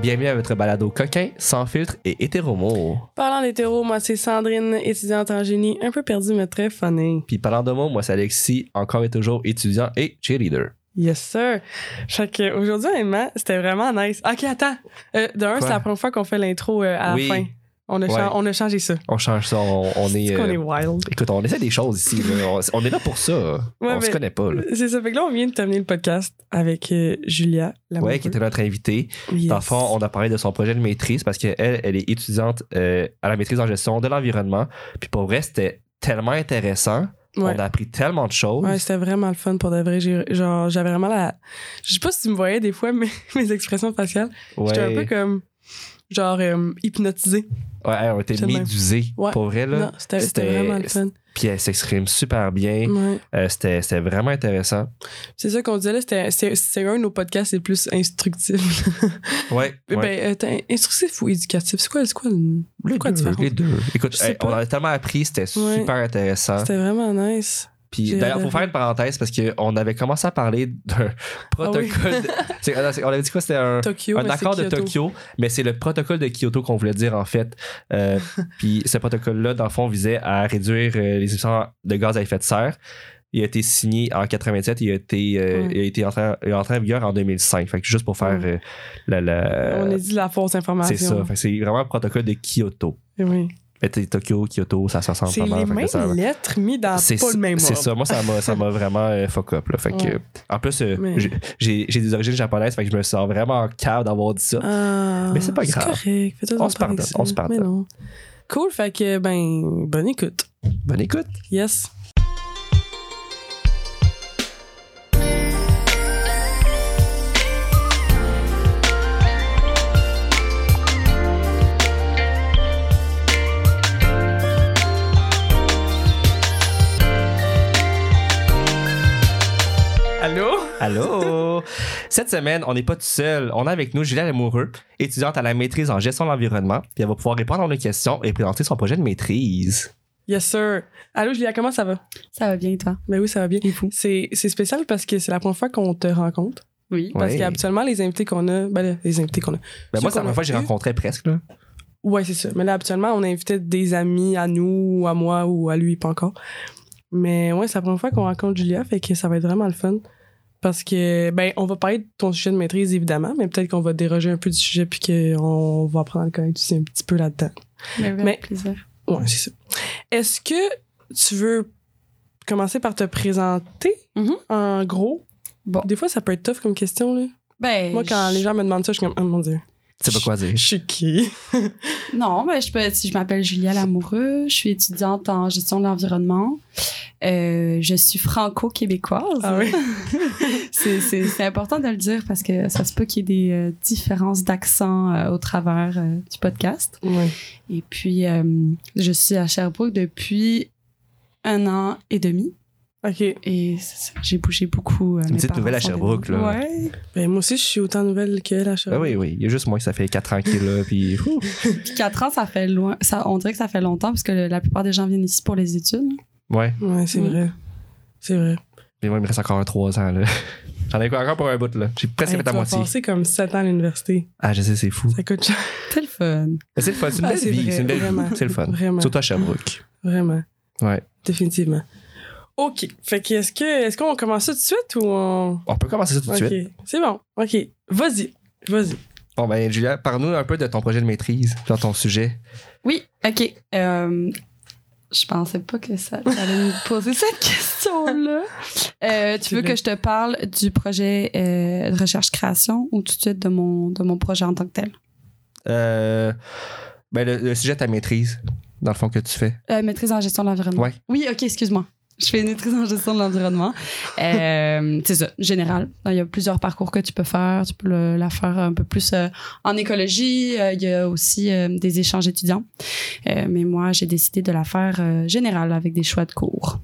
Bienvenue à votre balado coquin, sans filtre et hétéromo. Parlant d'hétéro, moi c'est Sandrine, étudiante en génie, un peu perdue mais très funny. Puis parlant de mots, moi c'est Alexis, encore et toujours étudiant et cheerleader. Yes sir. Fait que aujourd'hui, honnêtement, c'était vraiment nice. Ok, attends. Euh, de un, c'est la première fois qu'on fait l'intro euh, à Oui. la fin. On a, Ouais. on a changé ça. On change ça, on, on est... C'est qu'on euh, est wild. Écoute, on essaie des choses ici. On, on est là pour ça. on se connaît pas. C'est ça. Fait que là, on vient de terminer le podcast avec euh, Julia, la Ouais, qui était notre invitée. Dans le fond, on a parlé de son projet de maîtrise parce qu'elle, elle est étudiante euh, à la maîtrise en gestion de l'environnement. Puis pour vrai, c'était tellement intéressant. Ouais. On a appris tellement de choses. Ouais, c'était vraiment le fun pour de vrai. Genre, j'avais vraiment la. Je sais pas si tu me voyais des fois, mais mes expressions faciales. J'étais un peu Ouais. comme. Genre, euh, hypnotisée. Ouais, on était médusés. Ouais. Pour vrai, là. C'était vraiment le fun. Puis elle s'exprime super bien. Ouais. Euh, c'était, vraiment intéressant. C'est ça qu'on disait là, c'était c'est- un de nos podcasts les plus instructifs. Ouais. ouais. Ben, attends, instructif ou éducatif, c'est quoi, c'est quoi le. les, quoi deux, les deux. Écoute, hey, on a tellement appris, c'était super intéressant. C'était vraiment nice. Puis d'ailleurs, faut adoré. faire une parenthèse parce qu'on avait commencé à parler d'un protocole. de- ah, c'est- on avait dit quoi? C'était un, Tokyo, un accord de. Tokyo, mais c'est le protocole de Kyoto qu'on voulait dire en fait. Euh, puis ce protocole-là, dans le fond, visait à réduire euh, les émissions de gaz à effet de serre. Il a été signé en 87 et il a été, euh, il a été entré, il en vigueur en 2005. Fait que juste pour faire euh, la, la- On a dit la fausse information. c'est ça. C'est vraiment le protocole de Kyoto. Oui. Mais Tokyo, Kyoto, ça se ressemble C'est pas mal. les que ça- mêmes lettres mis dans c'est pas le même c'est ça moi ça m'a ça m'a vraiment euh, fuck up là. fait que Ouais. en plus euh, Mais- j'ai- des origines japonaises fait que je me sens vraiment cave d'avoir dit ça Ah, Mais c'est pas grave. correct. On se pardonne, on se pardonne. Cool, fait que, ben, bonne écoute. bonne écoute Yes. Allô? cette semaine on n'est pas tout seul on a avec nous Julia Lamoureux étudiante à la maîtrise en gestion de l'environnement puis elle va pouvoir répondre à nos questions et présenter son projet de maîtrise Yes, sir. Allô, Julia, comment ça va? Ça va bien, et toi? Ben oui, ça va bien. C'est c'est spécial parce que c'est la première fois qu'on te rencontre. Oui. Parce Ouais. qu'habituellement, les invités qu'on a, ben là, les invités qu'on a. ben moi c'est la première fois que j'ai rencontré presque là. Ouais, c'est ça. Mais là, habituellement, on invitait des amis à nous, ou à moi, ou à lui, pas encore. Mais ouais, c'est la première fois qu'on rencontre Julia, fait que ça va être vraiment le fun. Parce que, ben, on va parler de ton sujet de maîtrise, évidemment, mais peut-être qu'on va déroger un peu du sujet, puis qu'on va apprendre à connaître aussi un petit peu là-dedans. Mais, Mais- plaisir. Ouais, c'est ça. Est-ce que tu veux commencer par te présenter, Mhm. en gros? Bon. Des fois, ça peut être tough comme question, là. Ben, Moi, quand je- les gens me demandent ça, je suis comme, oh mon dieu. Tu sais pas quoi dire Je suis qui? Non, ben, je, peux, si je m'appelle Julia Lamoureux, je suis étudiante en gestion de l'environnement. Euh, je suis franco-québécoise. Ah oui? c'est, c'est, c'est important de le dire parce que ça se peut qu'il y ait des euh, différences d'accent euh, au travers euh, du podcast. Ouais. Et puis, euh, je suis à Sherbrooke depuis un an et demi. OK. Et j'ai bougé beaucoup. euh, Une petite nouvelle à Sherbrooke, là. Ouais. Ben, moi aussi, je suis autant nouvelle qu'elle à chaque ah oui oui il y a juste moi que ça fait 4 ans qu'il est là puis. Puis 4 ans, ça fait loin. Ça, on dirait que ça fait longtemps parce que le- la plupart des gens viennent ici pour les études. ouais Ouais, c'est Mm. vrai. C'est vrai. mais moi il me reste encore un 3 ans là j'en ai encore pour un bout là j'ai presque Hey, fait vas moitié passer comme 7 ans à l'université. ah je sais c'est fou Ça coûte cher. C'est le fun. C'est le fun, c'est une Ah, belle vie, c'est une belle vie, c'est le fun. Vraiment. Surtout à Sherbrooke. Vraiment. Ouais. Définitivement. OK. Fait que est-ce que est-ce qu'on commence ça tout de suite ou on. On peut commencer ça tout de OK. suite. C'est bon. OK. Vas-y. Vas-y. Bon ben Julia, parle-nous un peu de ton projet de maîtrise, dans ton sujet. Oui, OK. Euh, je pensais pas que ça allait me poser cette question-là. Euh, tu veux que je te parle du projet euh, de recherche-création ou tout de suite de mon, de mon projet en tant que tel? Euh, ben le, le sujet de ta maîtrise, dans le fond, que tu fais. Euh, maîtrise en gestion de l'environnement. Ouais. Oui, OK, excuse-moi. Je fais une maîtrise en gestion de l'environnement. Euh, c'est ça, général. Il y a plusieurs parcours que tu peux faire. Tu peux la faire un peu plus euh, en écologie. Euh, il y a aussi euh, des échanges étudiants. Mais moi, j'ai décidé de la faire générale avec des choix de cours.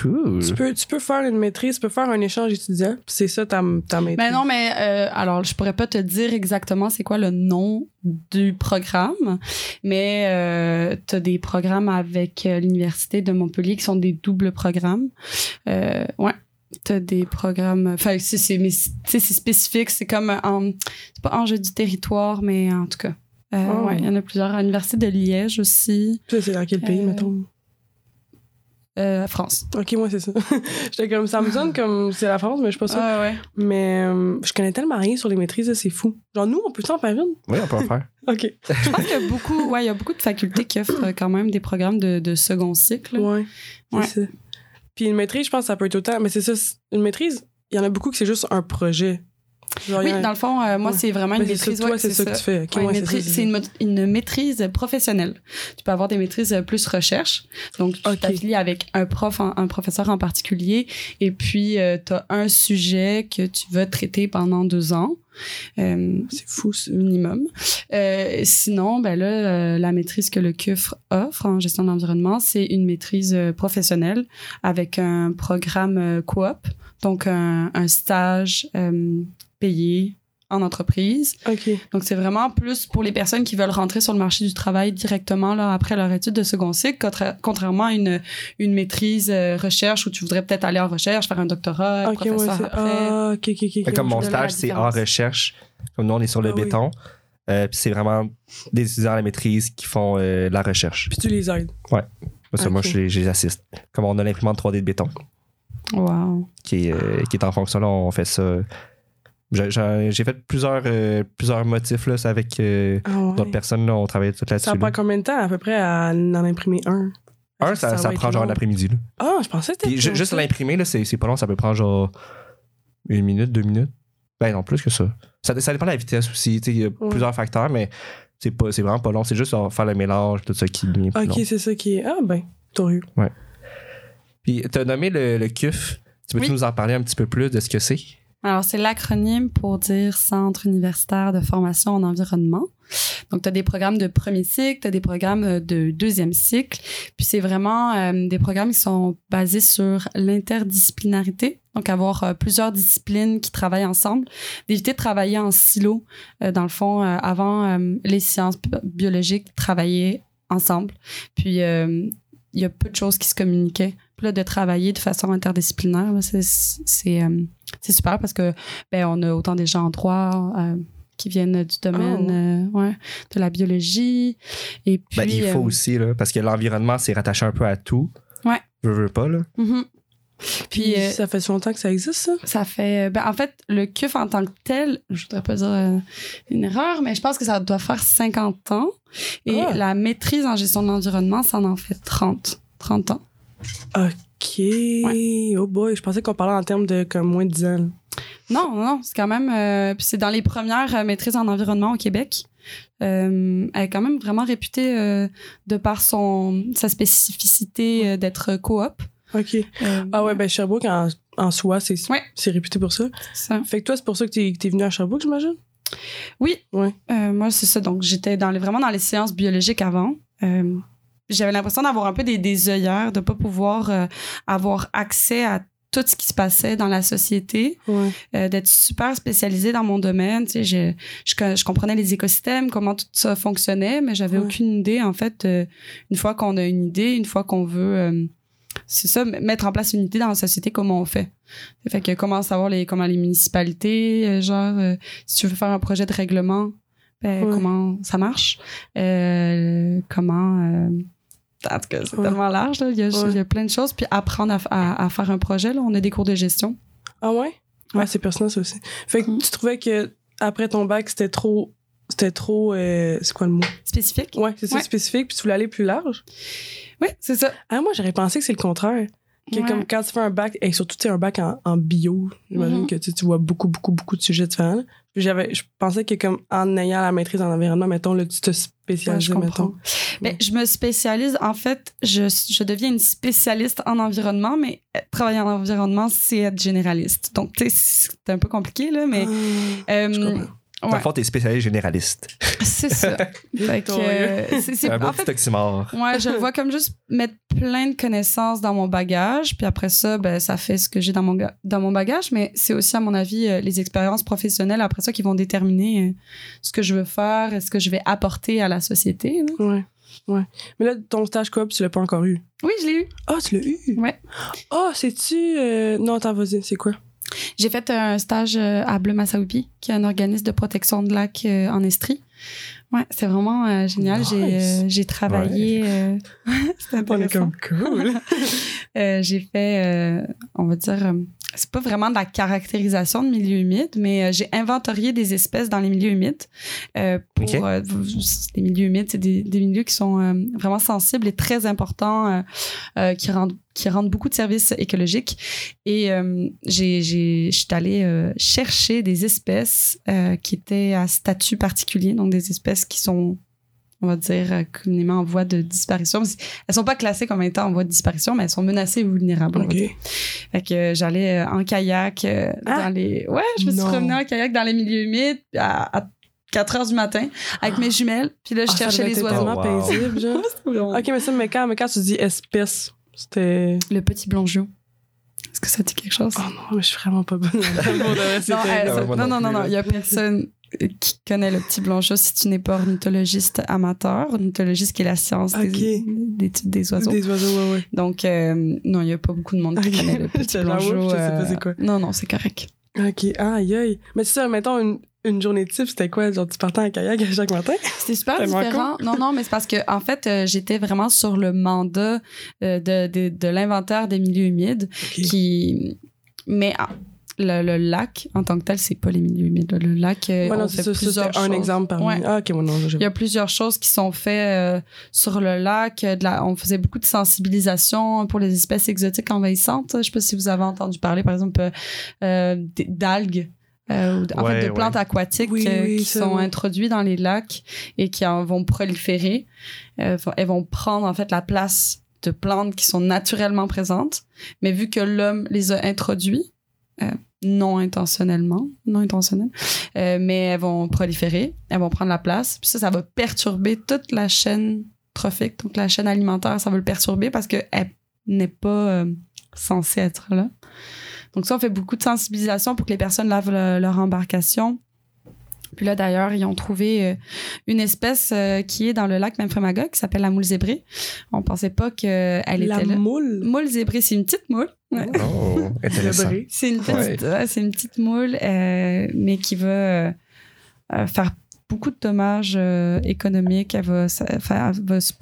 Cool. Tu peux, tu peux faire une maîtrise, tu peux faire un échange étudiant, puis c'est ça ta, ta maîtrise. Ben non, mais euh, alors, je pourrais pas te dire exactement c'est quoi le nom du programme, mais euh, tu as des programmes avec euh, l'Université de Montpellier qui sont des doubles programmes. Euh, ouais. T'as des programmes. Enfin, c'est, c'est, mais c'est, tu sais, c'est spécifique. C'est comme. En, c'est pas enjeu du territoire, mais en tout cas. Euh, Oh. ouais, il y en a plusieurs. À l'Université de Liège aussi. Ça, c'est dans quel pays, Euh, mettons? Euh, France. Ok, moi, c'est ça. J'étais comme, ça me sonne comme c'est la France, mais je suis pas sûre. Ah ouais. Mais euh, je connais tellement rien sur les maîtrises, c'est fou. Genre, nous, on peut s'en faire une? Oui, on peut en faire. Ok. Je pense qu'il y a beaucoup, ouais, il y a beaucoup de facultés qui offrent euh, quand même des programmes de, de second cycle. Ouais. C'est Ouais. ça. Puis une maîtrise, je pense que ça peut être autant. Mais c'est ça, une maîtrise, il y en a beaucoup que c'est juste un projet. Oui, dans le fond, euh, moi, Ouais. c'est vraiment une Mais ça, maîtrise. toi, ouais, c'est ça que tu fais. Ouais, c'est maîtrise- ça, c'est une, une maîtrise professionnelle. Tu peux avoir des maîtrises euh, plus recherche. Donc, tu Ok. t'affilies avec un prof, en- un professeur en particulier. Et puis, tu as un sujet que tu vas traiter pendant deux ans. euh, C'est fou, ça. minimum. Euh, sinon, ben là, euh, la maîtrise que le CUFR offre en gestion de l'environnement, c'est une maîtrise euh, professionnelle avec un programme euh, coop, donc un, un stage euh, payé en entreprise. Ok. Donc, c'est vraiment plus pour les personnes qui veulent rentrer sur le marché du travail directement là, après leur étude de second cycle, contra- contrairement à une, une maîtrise euh, recherche où tu voudrais peut-être aller en recherche, faire un doctorat, Ok, ouais, professeur c'est. après. Ah, ok, ok, ok. Fait ok. comme mon stage, c'est en recherche. Comme nous, on est sur le Ah oui. béton. Euh, puis c'est vraiment des étudiants à la maîtrise qui font euh, la recherche. Puis tu les aides. Moi, ça, moi Ok. je, les- je les assiste. Comme on a l'imprimante 3D de béton Wow. qui est, euh, qui est en fonction, là, on fait ça. J'ai- fait plusieurs, euh, plusieurs motifs là, avec euh, Ah ouais. d'autres personnes. Là, on travaille tout là-dessus. Ça prend là. combien de temps à peu près à en imprimer un? Un, ça, ça prend genre l'après-midi. là. Ah, je pensais que c'était. ju- juste l'imprimer, là, c'est c'est pas long, ça peut prendre genre une minute, deux minutes. Ben non, plus que ça. Ça, ça dépend de la vitesse aussi. tu sais, Il y a Ouais. plusieurs facteurs, mais c'est pas- c'est vraiment pas long. C'est juste genre, faire le mélange, tout ça qui Ok, c'est ça qui est. Ah, ben, t'as eu. Puis t'as nommé le, le CUF. Tu peux-tu Oui. nous en parler un petit peu plus de ce que c'est? Alors, c'est l'acronyme pour dire Centre universitaire de formation en environnement. Donc, tu as des programmes de premier cycle, tu as des programmes euh, de deuxième cycle. Puis, c'est vraiment euh, des programmes qui sont basés sur l'interdisciplinarité. Donc, avoir euh, plusieurs disciplines qui travaillent ensemble. D'éviter de travailler en silo. Dans le fond, avant, les sciences bi- biologiques travaillaient ensemble. Puis, il y a peu de choses qui se communiquaient. Puis là, de travailler de façon interdisciplinaire, c'est c'est, euh, c'est super parce que ben on a autant des gens en droit euh, qui viennent du domaine euh, ouais, de la biologie et puis Ben, il faut euh, aussi, là, parce que l'environnement, c'est rattaché un peu à tout. Ouais. Je veux pas, là. mhm. puis ça fait longtemps que ça existe, ça? ça fait ben en fait le CUF en tant que tel je voudrais pas dire euh, une erreur mais je pense que ça doit faire 50 ans et Ah. la maîtrise en gestion de l'environnement ça en fait 30 30 ans Ok. Oh boy, je pensais qu'on parlait en termes de comme moins de 10 ans. Non, non, non, c'est quand même. euh, puis c'est dans les premières euh, maîtrises en environnement au Québec. Euh, elle est quand même vraiment réputée euh, de par son sa spécificité d'être coop. Ok. Ah ouais, ben Sherbrooke en, en soi, c'est Ouais. c'est réputé pour ça. ça. Fait que toi, c'est pour ça que t'es es venu à Sherbrooke, j'imagine? Oui. Ouais. Moi, c'est ça. Donc, j'étais dans les, vraiment dans les séances biologiques avant. J'avais l'impression d'avoir un peu des, des œillères, de pas pouvoir euh, avoir accès à tout ce qui se passait dans la société. Ouais. euh, d'être super spécialisée dans mon domaine. Tu sais, je, je, co- je comprenais les écosystèmes, comment tout ça fonctionnait, mais j'avais Ouais. aucune idée, en fait, euh, une fois qu'on a une idée, une fois qu'on veut, c'est ça, mettre en place une unité dans la société, comment on fait. Fait que comment savoir les, comment les municipalités, genre, euh, si tu veux faire un projet de règlement, ben, Ouais. comment ça marche, euh, comment... euh, en tout cas, c'est Ouais. tellement large, là. Il, y a, Ouais. il y a plein de choses. Puis apprendre à, f- à- à faire un projet, là. On a des cours de gestion. Ah ouais? Ouais, c'est pertinent, ça aussi. Fait que Mhm. tu trouvais que après ton bac, c'était trop. C'était trop. euh, c'est quoi le mot? Spécifique. Ouais, c'est ça, spécifique, puis tu voulais aller plus large? Oui, c'est ça. Ah, moi, j'aurais pensé que c'est le contraire. Que Ouais. comme quand tu fais un bac, et surtout tu un bac en, en bio, j'imagine Mhm. que tu vois beaucoup, beaucoup, beaucoup de sujets différents. J'avais, je pensais que comme en ayant la maîtrise en environnement, mettons, là, tu te Ouais, spécialises, je comprends. mettons. Ben, je me spécialise, en fait, je, je deviens une spécialiste en environnement, mais travailler en environnement, c'est être généraliste. Donc, tu sais, c'est un peu compliqué, là, mais. Ah, euh, je. Dans ouais, le fond, t'es spécialiste généraliste. c'est ça. Fait que, euh, c'est- c'est- un beau en petit fait, oxymore. Ouais, je le vois comme juste mettre plein de connaissances dans mon bagage, puis après ça, ben, ça fait ce que j'ai dans mon, dans mon bagage, mais c'est aussi, à mon avis, euh, les expériences professionnelles après ça qui vont déterminer euh, ce que je veux faire, ce que je vais apporter à la société. là. Ouais. Ouais. Mais là, ton stage coop, tu l'as pas encore eu? Oui, je l'ai eu. Ah, tu l'as eu? Ouais. Ah, c'est-tu. euh, Non, attends, vas-y, c'est quoi? J'ai fait un stage euh, à Bleu Massaoupi, qui est un organisme de protection de lac euh, en Estrie. Ouais, c'est vraiment euh, génial. J'ai euh, j'ai travaillé. euh, C'était On est intéressant. comme cool. J'ai fait, on va dire, c'est pas vraiment de la caractérisation de milieux humides, mais euh, j'ai inventorié des espèces dans les milieux humides. Euh, pour euh, les milieux humides, c'est des, des milieux qui sont euh, vraiment sensibles et très importants, qui rendent qui rendent beaucoup de services écologiques. Et j'ai, j'ai, je suis allée chercher des espèces qui étaient à statut particulier, donc des espèces qui sont on va dire, euh, communément en voie de disparition. Elles sont pas classées comme étant en voie de disparition, mais elles sont menacées et vulnérables. on va OK. dire. Fait que euh, j'allais euh, en kayak Ah! dans les... Ouais, je me suis Non. promenée en kayak dans les milieux humides à, à 4 heures du matin avec mes jumelles. Puis là, je Ah, cherchais les oiseaux. wow. paisible, genre. OK, mais ça, mais quand, mais quand tu dis espèce, c'était. Le petit blongeau. Est-ce que ça dit quelque chose? Oh non, mais je suis vraiment pas bonne. Non, euh, ça- non, non non, non, il y a personne qui connaît le petit blongeau si tu n'es pas ornithologiste amateur. Ornithologiste qui est la science Ok. des, des, des oiseaux. Des oiseaux, ouais, ouais. Donc, euh, non, il n'y a pas beaucoup de monde qui Ok. connaît le petit je sais pas euh, c'est quoi. Non, non, c'est correct. OK, aïe, aïe. Mais c'est ça, mettons, une, une journée type, c'était quoi? Genre, tu partais en kayak à chaque matin? C'était super différent. Non, non, mais c'est parce que en fait, euh, j'étais vraiment sur le mandat euh, de, de, de l'inventaire des milieux humides qui... Mais ah, le, le lac, en tant que tel, c'est pas les milieux humides. Le lac, euh, Ouais, non, on c'est fait ça, ça, plusieurs un choses. exemple parmi. Ouais. Ah, OK, moi, non, je Il y a plusieurs choses qui sont faites euh, sur le lac. euh, De la, on faisait beaucoup de sensibilisation pour les espèces exotiques envahissantes. Je sais pas si vous avez entendu parler, par exemple, euh, d'algues. euh, en Ouais, fait, de ouais. plantes aquatiques Oui, euh, oui, qui sont oui. introduites dans les lacs et qui en vont proliférer. Euh, vont- elles vont prendre, en fait, la place de plantes qui sont naturellement présentes. Mais vu que l'homme les a introduits, non intentionnellement, non intentionnel, euh, mais elles vont proliférer, elles vont prendre la place. Puis ça, ça va perturber toute la chaîne trophique, donc la chaîne alimentaire, ça va le perturber parce qu'elle n'est pas euh, censée être là. Donc ça, on fait beaucoup de sensibilisation pour que les personnes lavent le- leur embarcation. Puis là, d'ailleurs, ils ont trouvé euh, une espèce euh, qui est dans le lac Memphremagog qui s'appelle la moule zébrée. On pensait pas qu'elle La était là. moule? Moule zébrée, c'est une petite moule. Ouais. Oh, intéressant. C'est une petite, ouais, c'est une petite moule, euh, mais qui va euh, euh, faire beaucoup de dommages euh, économiques. Elle va, faire- elle, va se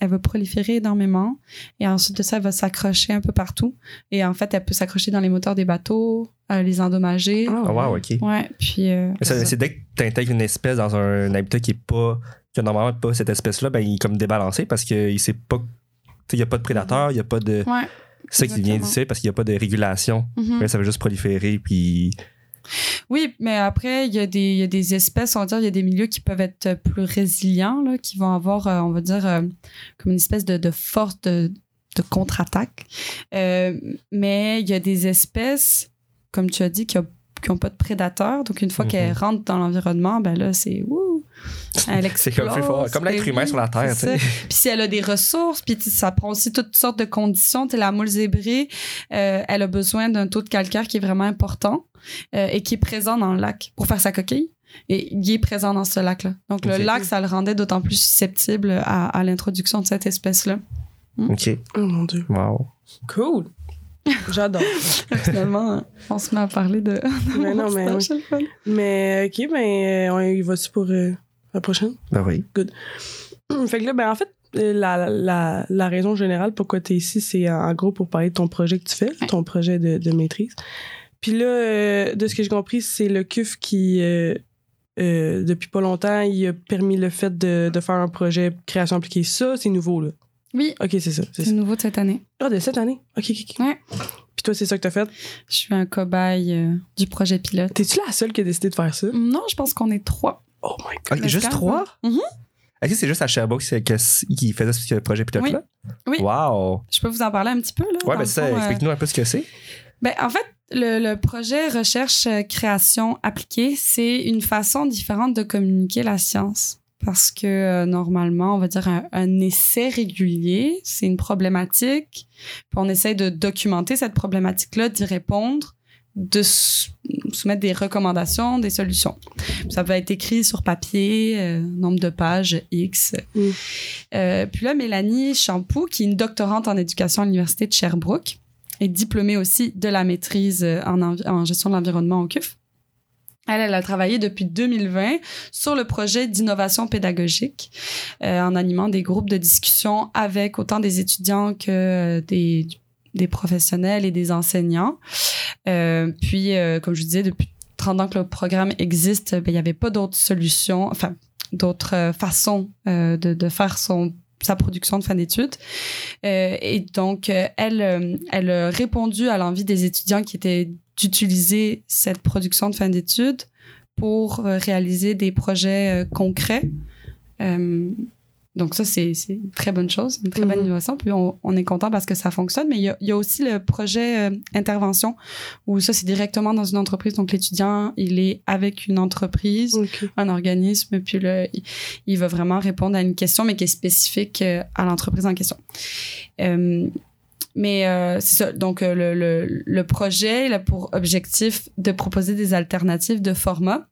elle va proliférer énormément. Et ensuite de ça, elle va s'accrocher un peu partout. Et en fait, elle peut s'accrocher dans les moteurs des bateaux, euh, les endommager. Ah, Ah, wow, OK. Ouais, puis. euh, ça, c'est dès que tu intègres une espèce dans un habitat qui est pas. qui a normalement pas cette espèce-là, ben il est comme débalancé parce qu'il sait pas. Il n'y a pas de prédateurs, il n'y a pas de. Ouais. C'est ça qui vient d'ici parce qu'il n'y a pas de régulation. Mhm. Ça va juste proliférer, puis. Oui, mais après, il y, a des, a espèces, on va dire, il y a des milieux qui peuvent être plus résilients, qui vont avoir, euh, on va dire, euh, comme une espèce de, force de, contre-attaque. Euh, mais il y a des espèces, comme tu as dit, qui n'ont pas de prédateurs. Donc, une fois Mhm. qu'elles rentrent dans l'environnement, ben là, c'est wouh! Elle C'est comme, comme l'être ben humain oui, sur la Terre. Puis si elle a des ressources, puis ça prend aussi toutes sortes de conditions. Tu sais, la moule zébrée, euh, elle a besoin d'un taux de calcaire qui est vraiment important euh, et qui est présent dans le lac pour faire sa coquille. Et il est présent dans ce lac-là. Donc, le lac, ça le rendait d'autant plus susceptible à, à l'introduction de cette espèce-là. OK. Oh mon Dieu. Wow. Cool. J'adore. Finalement, on se met à parler de. mais non, mais, oui. Mais OK, ben, on y va-tu pour euh, la prochaine? Ben oui. Fait que là, ben, en fait, euh, la, la, la raison générale pourquoi tu es ici, c'est en en gros pour parler de ton projet que tu fais, Ouais. ton projet de, de maîtrise. Puis là, euh, de ce que j'ai compris, c'est le CUF qui, euh, euh, depuis pas longtemps, il a permis le fait de, de faire un projet création appliquée. Ça, c'est nouveau, là. Oui, OK, c'est ça. c'est nouveau de cette année. Ah, de cette année? OK, OK, OK. Ouais. Puis toi, c'est ça que t'as fait? Je suis un cobaye euh, du projet pilote. T'es-tu la seule qui a décidé de faire ça? Non, je pense qu'on est trois. Oh my god. Ok, Mais juste trois? même. Mhm. Est-ce que c'est juste à Sherbrooke qui faisait ce projet pilote-là? Oui. Wow! Je peux vous en parler un petit peu, là? Ouais, ben ça, euh, explique-nous un peu ce que c'est. Ben, en fait, le, le projet recherche euh, création appliquée, c'est une façon différente de communiquer la science. Parce que euh, normalement, on va dire un, un essai régulier, c'est une problématique, puis on essaie de documenter cette problématique-là, d'y répondre, de sou- soumettre des recommandations, des solutions. Ça peut être écrit sur papier, euh, nombre de pages X. Mm. Euh, puis là, Mélanie Champoux, qui est une doctorante en éducation à l'Université de Sherbrooke, est diplômée aussi de la maîtrise en gestion de l'environnement au CUF. Elle, elle a travaillé depuis 2020 sur le projet d'innovation pédagogique euh, en animant des groupes de discussion avec autant des étudiants que euh, des, professionnels et des enseignants. Euh, puis, comme je vous disais, depuis 30 ans que le programme existe, ben, il n'y avait pas d'autres solutions, enfin, d'autres façons de, faire son sa production de fin d'études. Et donc, elle, elle a répondu à l'envie des étudiants qui étaient d'utiliser cette production de fin d'études pour euh, réaliser des projets euh, concrets. Euh, donc ça, c'est une très bonne chose, une très bonne Mhm. innovation. Puis on, on est content parce que ça fonctionne. Mais il y a, il y a aussi le projet euh, intervention où ça, c'est directement dans une entreprise. Donc l'étudiant, il est avec une entreprise un organisme, puis il, il va vraiment répondre à une question, mais qui est spécifique à l'entreprise en question. Euh, mais euh, c'est ça. Donc, euh, le, le, le projet il a pour objectif de proposer des alternatives de format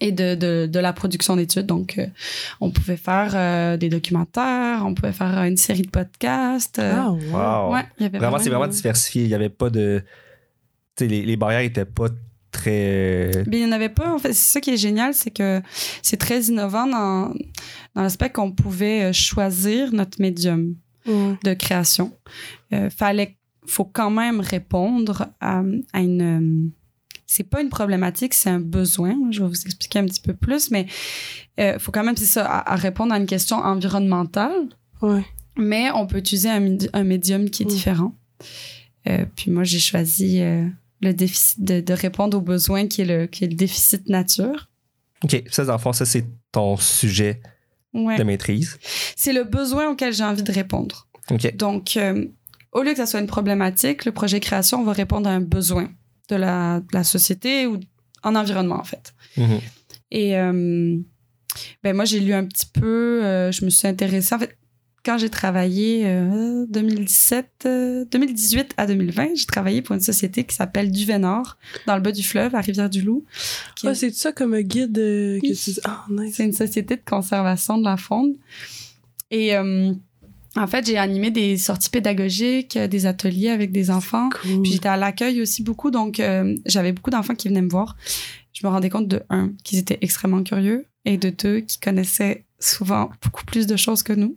et de, de, de la production d'études. Donc, euh, on pouvait faire euh, des documentaires, on pouvait faire une série de podcasts. euh, Ah, ouais. Wow! ouais, il y avait Vraiment, c'est vraiment diversifié. Il n'y avait pas de. Tu sais, les, les barrières étaient pas très. Mais il n'y en avait pas. En fait, c'est ça qui est génial, c'est que c'est très innovant dans, dans l'aspect qu'on pouvait choisir notre médium Ouais. de création. Euh, fallait, faut quand même répondre à, à une. euh, c'est pas une problématique, c'est un besoin. Je vais vous expliquer un petit peu plus, mais euh, faut quand même, c'est ça, à, à répondre à une question environnementale. Ouais. Mais on peut utiliser un, médium qui est Mm. différent. Euh, puis moi, j'ai choisi euh, le déficit de, de répondre aux besoins qui est le, qui est le déficit nature. OK, ça, dans le fond, ça, c'est ton sujet Ouais. de maîtrise. C'est le besoin auquel j'ai envie de répondre. Donc, euh, au lieu que ça soit une problématique, le projet création va répondre à un besoin de la, de la société ou en environnement, en fait. Mhm. Et euh, ben moi, j'ai lu un petit peu, euh, je me suis intéressée. En fait, quand j'ai travaillé euh, 2017, euh, 2018 à 2020, j'ai travaillé pour une société qui s'appelle Duvenor, dans le bas du fleuve, à Rivière-du-Loup. Ah, c'est ça comme guide euh, que Oui. tu dis? Ah, nice. c'est une société de conservation de la faune. Et euh, en fait, j'ai animé des sorties pédagogiques, des ateliers avec des enfants. Cool. Puis j'étais à l'accueil aussi beaucoup, donc euh, j'avais beaucoup d'enfants qui venaient me voir. Je me rendais compte de un, qu'ils étaient extrêmement curieux, et de deux, qu'ils connaissaient souvent beaucoup plus de choses que nous.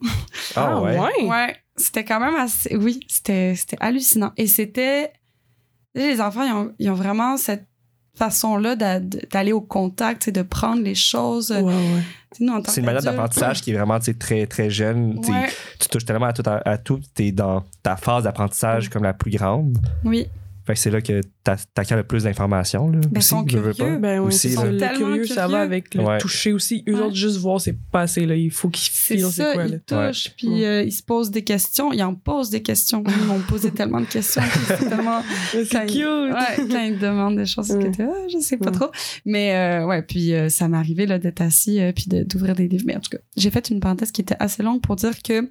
Ah, ouais. Ouais, c'était quand même assez. Oui, c'était c'était hallucinant. Et c'était. Les enfants, ils ont, ils ont vraiment cette façon-là d'a- d'aller au contact, et de prendre les choses. Ouais, ouais. C'est une manière d'apprentissage qui est vraiment très, très jeune. Ouais, Tu touches tellement à tout. À, à tout tu es dans ta phase d'apprentissage comme la plus grande. oui. Fait que c'est là que t'a- t'acquiers le plus d'informations. Ben, aussi, sont curieux. pas. Ben oui, Aussi, ça. Le Tellement curieux, ça va avec le Ouais. toucher aussi. Eux Ouais. autres, juste voir, c'est pas assez. Là. Il faut qu'ils C'est filent c'est ça, quoi. Là. ils touchent, puis Ouais. euh, ils se posent des questions. Ils en posent des questions. Ils m'ont posé tellement de questions. C'est tellement... Quand C'est ils- cute. Ouais, quand ils te demandent des choses que tu ah, je sais pas trop. Mais euh, ouais, puis euh, ça m'est arrivé là, d'être assis euh, puis de- d'ouvrir des livres. Mais en tout cas, j'ai fait une parenthèse qui était assez longue pour dire que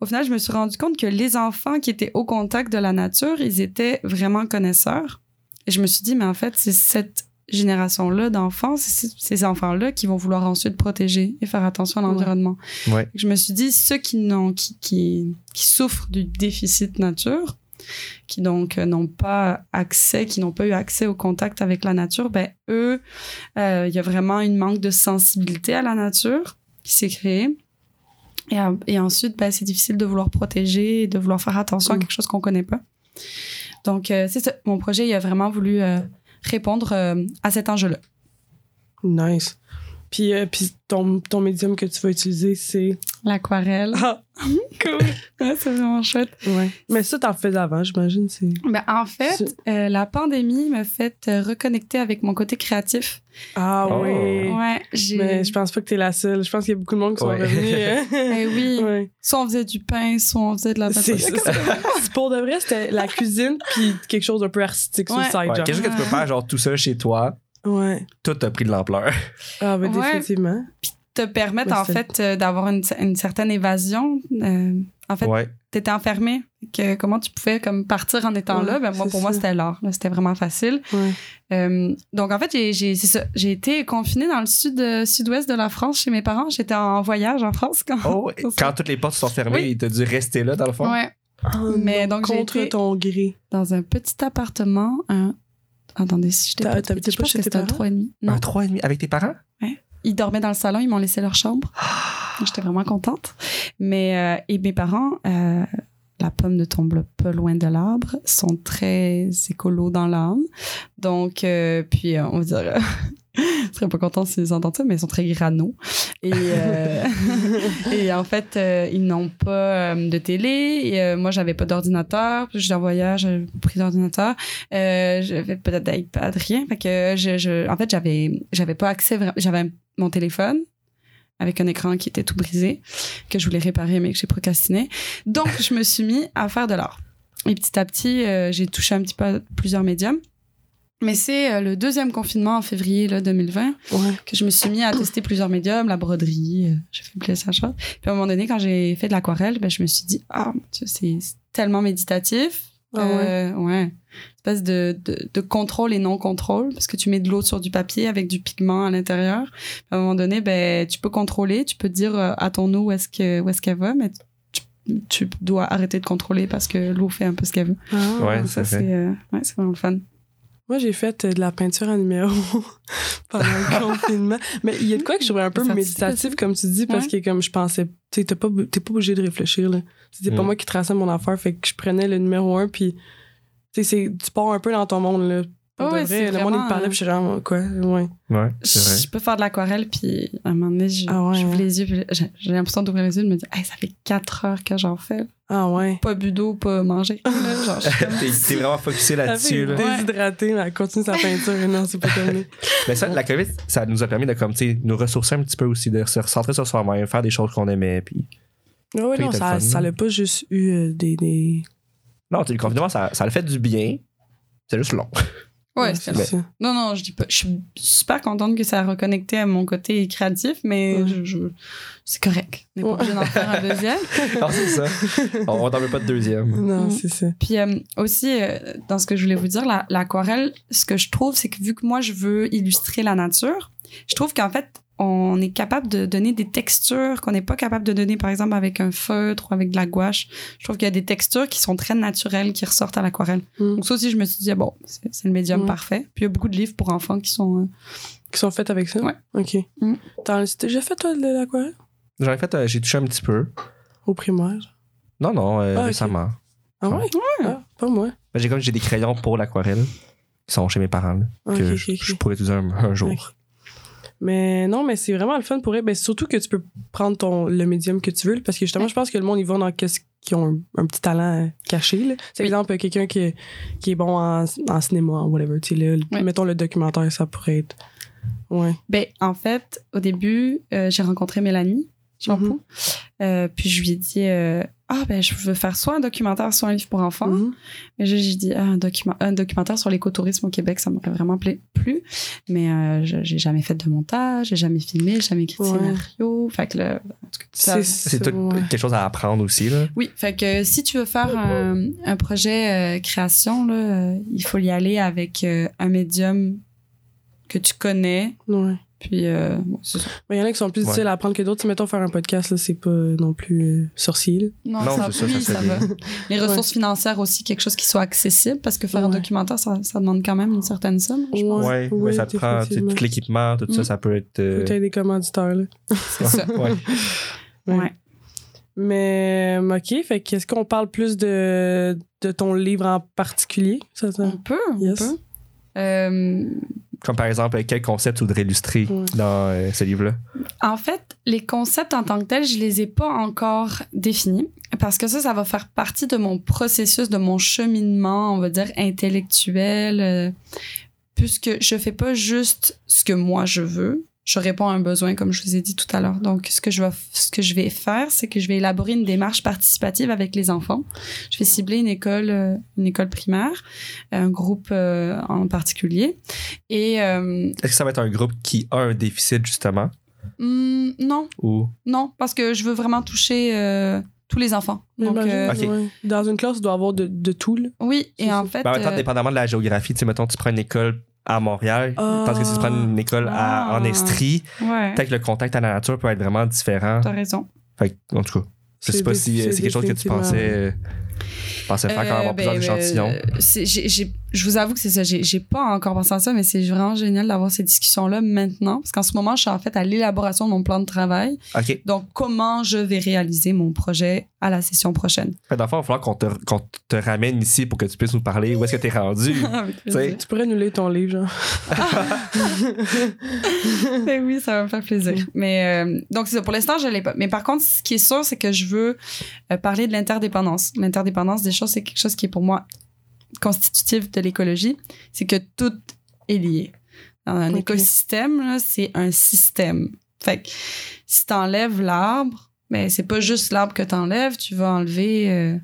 au final, je me suis rendu compte que les enfants qui étaient au contact de la nature, ils étaient vraiment connaisseurs. Et je me suis dit, mais en fait, c'est cette génération-là d'enfants, c'est ces enfants-là qui vont vouloir ensuite protéger et faire attention à l'environnement. Ouais. Je me suis dit, ceux qui, n'ont, qui, qui, qui souffrent du déficit nature, qui donc euh, n'ont pas accès, qui n'ont pas eu accès au contact avec la nature, ben eux, euh, il y a vraiment une manque de sensibilité à la nature qui s'est créée. Et, et ensuite, ben, c'est difficile de vouloir protéger de vouloir faire attention à Mm. quelque chose qu'on connaît pas. Donc, euh, c'est ça. Mon projet, il a vraiment voulu euh, répondre euh, à cet enjeu-là. Nice. Puis, euh, puis ton, ton médium que tu vas utiliser, c'est? L'aquarelle. Ah, cool. Ouais, c'est vraiment chouette. Ouais. Mais ça, t'en faisais avant, j'imagine. C'est... Ben, en fait, euh, la pandémie m'a fait euh, reconnecter avec mon côté créatif. Ah Oh. oui. Ouais, j'ai. Mais je pense pas que t'es la seule. Je pense qu'il y a beaucoup de monde qui sont Ouais. revenus. hein. Eh oui. Ouais. Soit on faisait du pain, soit on faisait de la C'est ça. C'est Pour de vrai, c'était la cuisine puis quelque chose d'un peu artistique sur le side. Ouais, genre. quelque chose que tu peux faire, genre tout seul chez toi, Ouais. tout a pris de l'ampleur. Ah, ben Ouais. définitivement. te permettre Ouais, en fait euh, d'avoir une, une certaine évasion. Euh, en fait, Ouais. t'étais enfermé. Que, comment tu pouvais comme partir en étant Ouais, là? Ben, moi, pour moi, c'était l'art. C'était vraiment facile. Ouais. Euh, donc, en fait, j'ai, été confinée dans le sud, sud-ouest de la France chez mes parents. J'étais en voyage en France quand. Oh, quand toutes les portes sont fermées, Oui. il t'a dû rester là, dans le fond? Ouais. Oh, Mais non, donc, contre été- ton gré. Dans un petit appartement. Un... Attendez, si je t'ai T'as- pas, t'habitais je pas pense chez que tes c'était un parents? 3,5. Non. Un 3,5 avec tes parents? Ils dormaient dans le salon, ils m'ont laissé leur chambre. J'étais vraiment contente. Mais, euh, et mes parents, euh, la pomme ne tombe pas loin de l'arbre, sont très écolos dans l'âme. Donc, euh, puis, euh, on va dire, je serais pas contente s'ils entendent ça, mais ils sont très grano. Et, euh, et en fait, euh, ils n'ont pas euh, de télé. Et, moi, j'avais pas d'ordinateur. J'étais en voyage, j'avais pris d'ordinateur. J'avais peut-être d'iPad, rien. Fait que je, je, en fait, j'avais, j'avais pas accès. J'avais mon téléphone avec un écran qui était tout brisé, que je voulais réparer, mais que j'ai procrastiné. Donc, je me suis mis à faire de l'art. Et petit à petit, j'ai touché un petit peu à plusieurs médiums. Mais c'est euh, le deuxième confinement en février là, 2020 Ouais. que je me suis mis à tester plusieurs médiums, la broderie, euh, j'ai fait plusieurs choses. Puis à un moment donné, quand j'ai fait de l'aquarelle, ben, je me suis dit, ah, c'est tellement méditatif. Ah ouais. Euh, ouais. Espèce de, de, de contrôle et non-contrôle, parce que tu mets de l'eau sur du papier avec du pigment à l'intérieur. À un moment donné, ben, tu peux contrôler, tu peux dire euh, à ton eau où est-ce que- où est-ce qu'elle va, mais tu, tu dois arrêter de contrôler parce que l'eau fait un peu ce qu'elle veut. Ah. Ouais, Ça, c'est euh, ouais, c'est vraiment le fun. Moi, j'ai fait euh, de la peinture en numéro pendant le confinement. Mais il y a de quoi que je trouvais un peu méditatif, comme tu dis, parce que comme je pensais, tu sais, t'es pas, pas obligé de réfléchir, là. C'était pas Mm. moi qui traçais mon affaire, fait que je prenais le numéro un, puis tu sais, c'est- tu pars un peu dans ton monde, là. Pour Oh de ouais, vrai, c'est le monde, il me vraiment, parlait, puis je suis genre, quoi, ouais. Ouais, c'est vrai. Je peux faire de l'aquarelle, puis à un moment donné, je- Ah ouais, j'ouvre ouais. les yeux, puis j'ai j'ai l'impression d'ouvrir les yeux et de me dire, hey, ça fait quatre heures que j'en fais. Ah ouais. Pas bu d'eau, pas mangé. Genre, T'es t'es vraiment focusé là-dessus. Là. déshydratée, mais elle continue sa peinture, et non, c'est pas terminé. Mais ça, la COVID, ça nous a permis de comme, tu sais, nous ressourcer un petit peu aussi, de se recentrer sur soi-même, faire des choses qu'on aimait. Puis... Ouais, Toi, non, ça, le ça l'a pas juste eu euh, des, des... Non, tu sais, le confinement, ça, ça a fait du bien. C'est juste long. Ouais, c'est ça. Non, non, je dis pas. Je suis super contente que ça a reconnecté à mon côté créatif, mais Ouais. je, je- c'est correct. On n'est pas obligé d'en faire un deuxième. Non, c'est ça. On, t'en veut pas de deuxième. Non, Mm. c'est ça. Puis euh, aussi, euh, dans ce que je voulais vous dire, la- l'aquarelle, ce que je trouve, c'est que vu que moi, je veux illustrer la nature, je trouve qu'en fait, on est capable de donner des textures qu'on n'est pas capable de donner, par exemple, avec un feutre ou avec de la gouache. Je trouve qu'il y a des textures qui sont très naturelles, qui ressortent à l'aquarelle. Mm. Donc ça aussi, je me suis dit, ah bon, c'est le médium Mm. parfait. Puis il y a beaucoup de livres pour enfants qui sont... euh, Qui sont faites avec ça? Ouais. OK. Mm. T'as déjà fait, toi, de l'aquarelle? J'en ai fait, euh, j'ai touché un petit peu. Au primaire? Non, non, euh, Ah, récemment. Ah ouais? Ah, pas moi. Ben, j'ai comme j'ai des crayons pour l'aquarelle qui sont chez mes parents là, Ok, que je pourrais utiliser un, un jour. Mais non, mais c'est vraiment le fun pour eux. Ben, surtout que tu peux prendre ton, le médium que tu veux. Parce que justement, je pense que le monde, ils vont dans qu'est-ce qui ont un, un petit talent euh, caché. là. C'est Oui. exemple quelqu'un qui, qui est bon en, en cinéma, en whatever. Tu sais, là. Mettons le documentaire, ça pourrait être. Ouais. Ben, en fait, au début, euh, j'ai rencontré Mélanie Champoux. Euh, puis je lui ai dit, euh, ah, ben, je veux faire soit un documentaire, soit un livre pour enfants. Mais j'ai j'ai dit, ah, un, document- un documentaire sur l'écotourisme au Québec, ça m'aurait vraiment pla- plu. Mais euh, je- j'ai jamais fait de montage, j'ai jamais filmé, j'ai jamais écrit de Ouais. scénario. Fait que là, en tout cas, ça- C'est ouais. quelque chose à apprendre aussi. Là? Oui, fait que si tu veux faire un, un projet euh, création, là, euh, il faut y aller avec euh, un médium que tu connais. Ouais. Puis, euh, bon, c'est ça. Mais il y en a qui sont plus Ouais. difficiles à apprendre que d'autres. Si, mettons, faire un podcast, là, c'est pas non plus euh, sorcier. là. Non, Non, ça, c'est ça, oui, ça ça, fait va. Les ressources financières aussi, quelque chose qui soit accessible, parce que faire un documentaire, ça, ça demande quand même une certaine somme, je pense. Ouais, Oui, ouais, ça te prend tu sais, définitivement. tout l'équipement, tout ça, Mm. ça peut être. euh, t'aies des commanditaires, là. C'est ça. ouais. Mais, euh, OK. Fait qu'est-ce qu'on parle plus de, de ton livre en particulier? Ça, ça? On peut, on Yes. peut. Euh, Comme par exemple, quel concept tu voudrais illustrer dans euh, ce livre-là? En fait, les concepts en tant que tels, je les ai pas encore définis parce que ça, ça va faire partie de mon processus, de mon cheminement, on va dire intellectuel, euh, puisque je fais pas juste ce que moi je veux. Je réponds à un besoin, comme je vous ai dit tout à l'heure. Donc, ce que je vais, ce que je vais faire, c'est que je vais élaborer une démarche participative avec les enfants. Je vais cibler une école, euh, une école primaire, un groupe euh, en particulier, et euh, Est-ce que ça va être un groupe qui a un déficit, justement? hmm, non, Ou? Non, parce que je veux vraiment toucher euh, tous les enfants. Donc, euh, ouais. Dans une classe, il doit y avoir de, de tout. Là. oui, et en ça. fait, Ben, en même temps, euh, dépendamment de la géographie, tu sais, mettons, tu prends une école à Montréal, Ah. tandis que si tu prends une école à- Ah. en Estrie, ouais, peut-être que le contact à la nature peut être vraiment différent. t'as raison. Fait que, en tout cas, je sais pas si euh, c'est quelque chose que tu pensais, euh, pensais faire quand Euh, avoir ben, plusieurs échantillons. c'est- j'ai- j'ai- je vous avoue que c'est ça. J'ai j'ai pas encore pensé à ça, mais c'est vraiment génial d'avoir ces discussions-là maintenant. Parce qu'en ce moment, je suis en fait à l'élaboration de mon plan de travail. OK. Donc, comment je vais réaliser mon projet à la session prochaine? Fait, fond, il va falloir qu'on te, qu'on te ramène ici pour que tu puisses nous parler où est-ce que tu es rendu. Tu pourrais nous lire ton livre, genre. Ben oui, ça va me faire plaisir. Mais euh, donc c'est ça. Pour l'instant, je l'ai pas. Mais par contre, ce qui est sûr, c'est que je veux euh, parler de l'interdépendance. L'interdépendance des choses, c'est quelque chose qui est pour moi constitutif de l'écologie. C'est que tout est lié. Dans un écosystème, c'est un système. Fait que si t'enlèves l'arbre, ben c'est pas juste l'arbre que t'enlèves, tu vas enlever euh,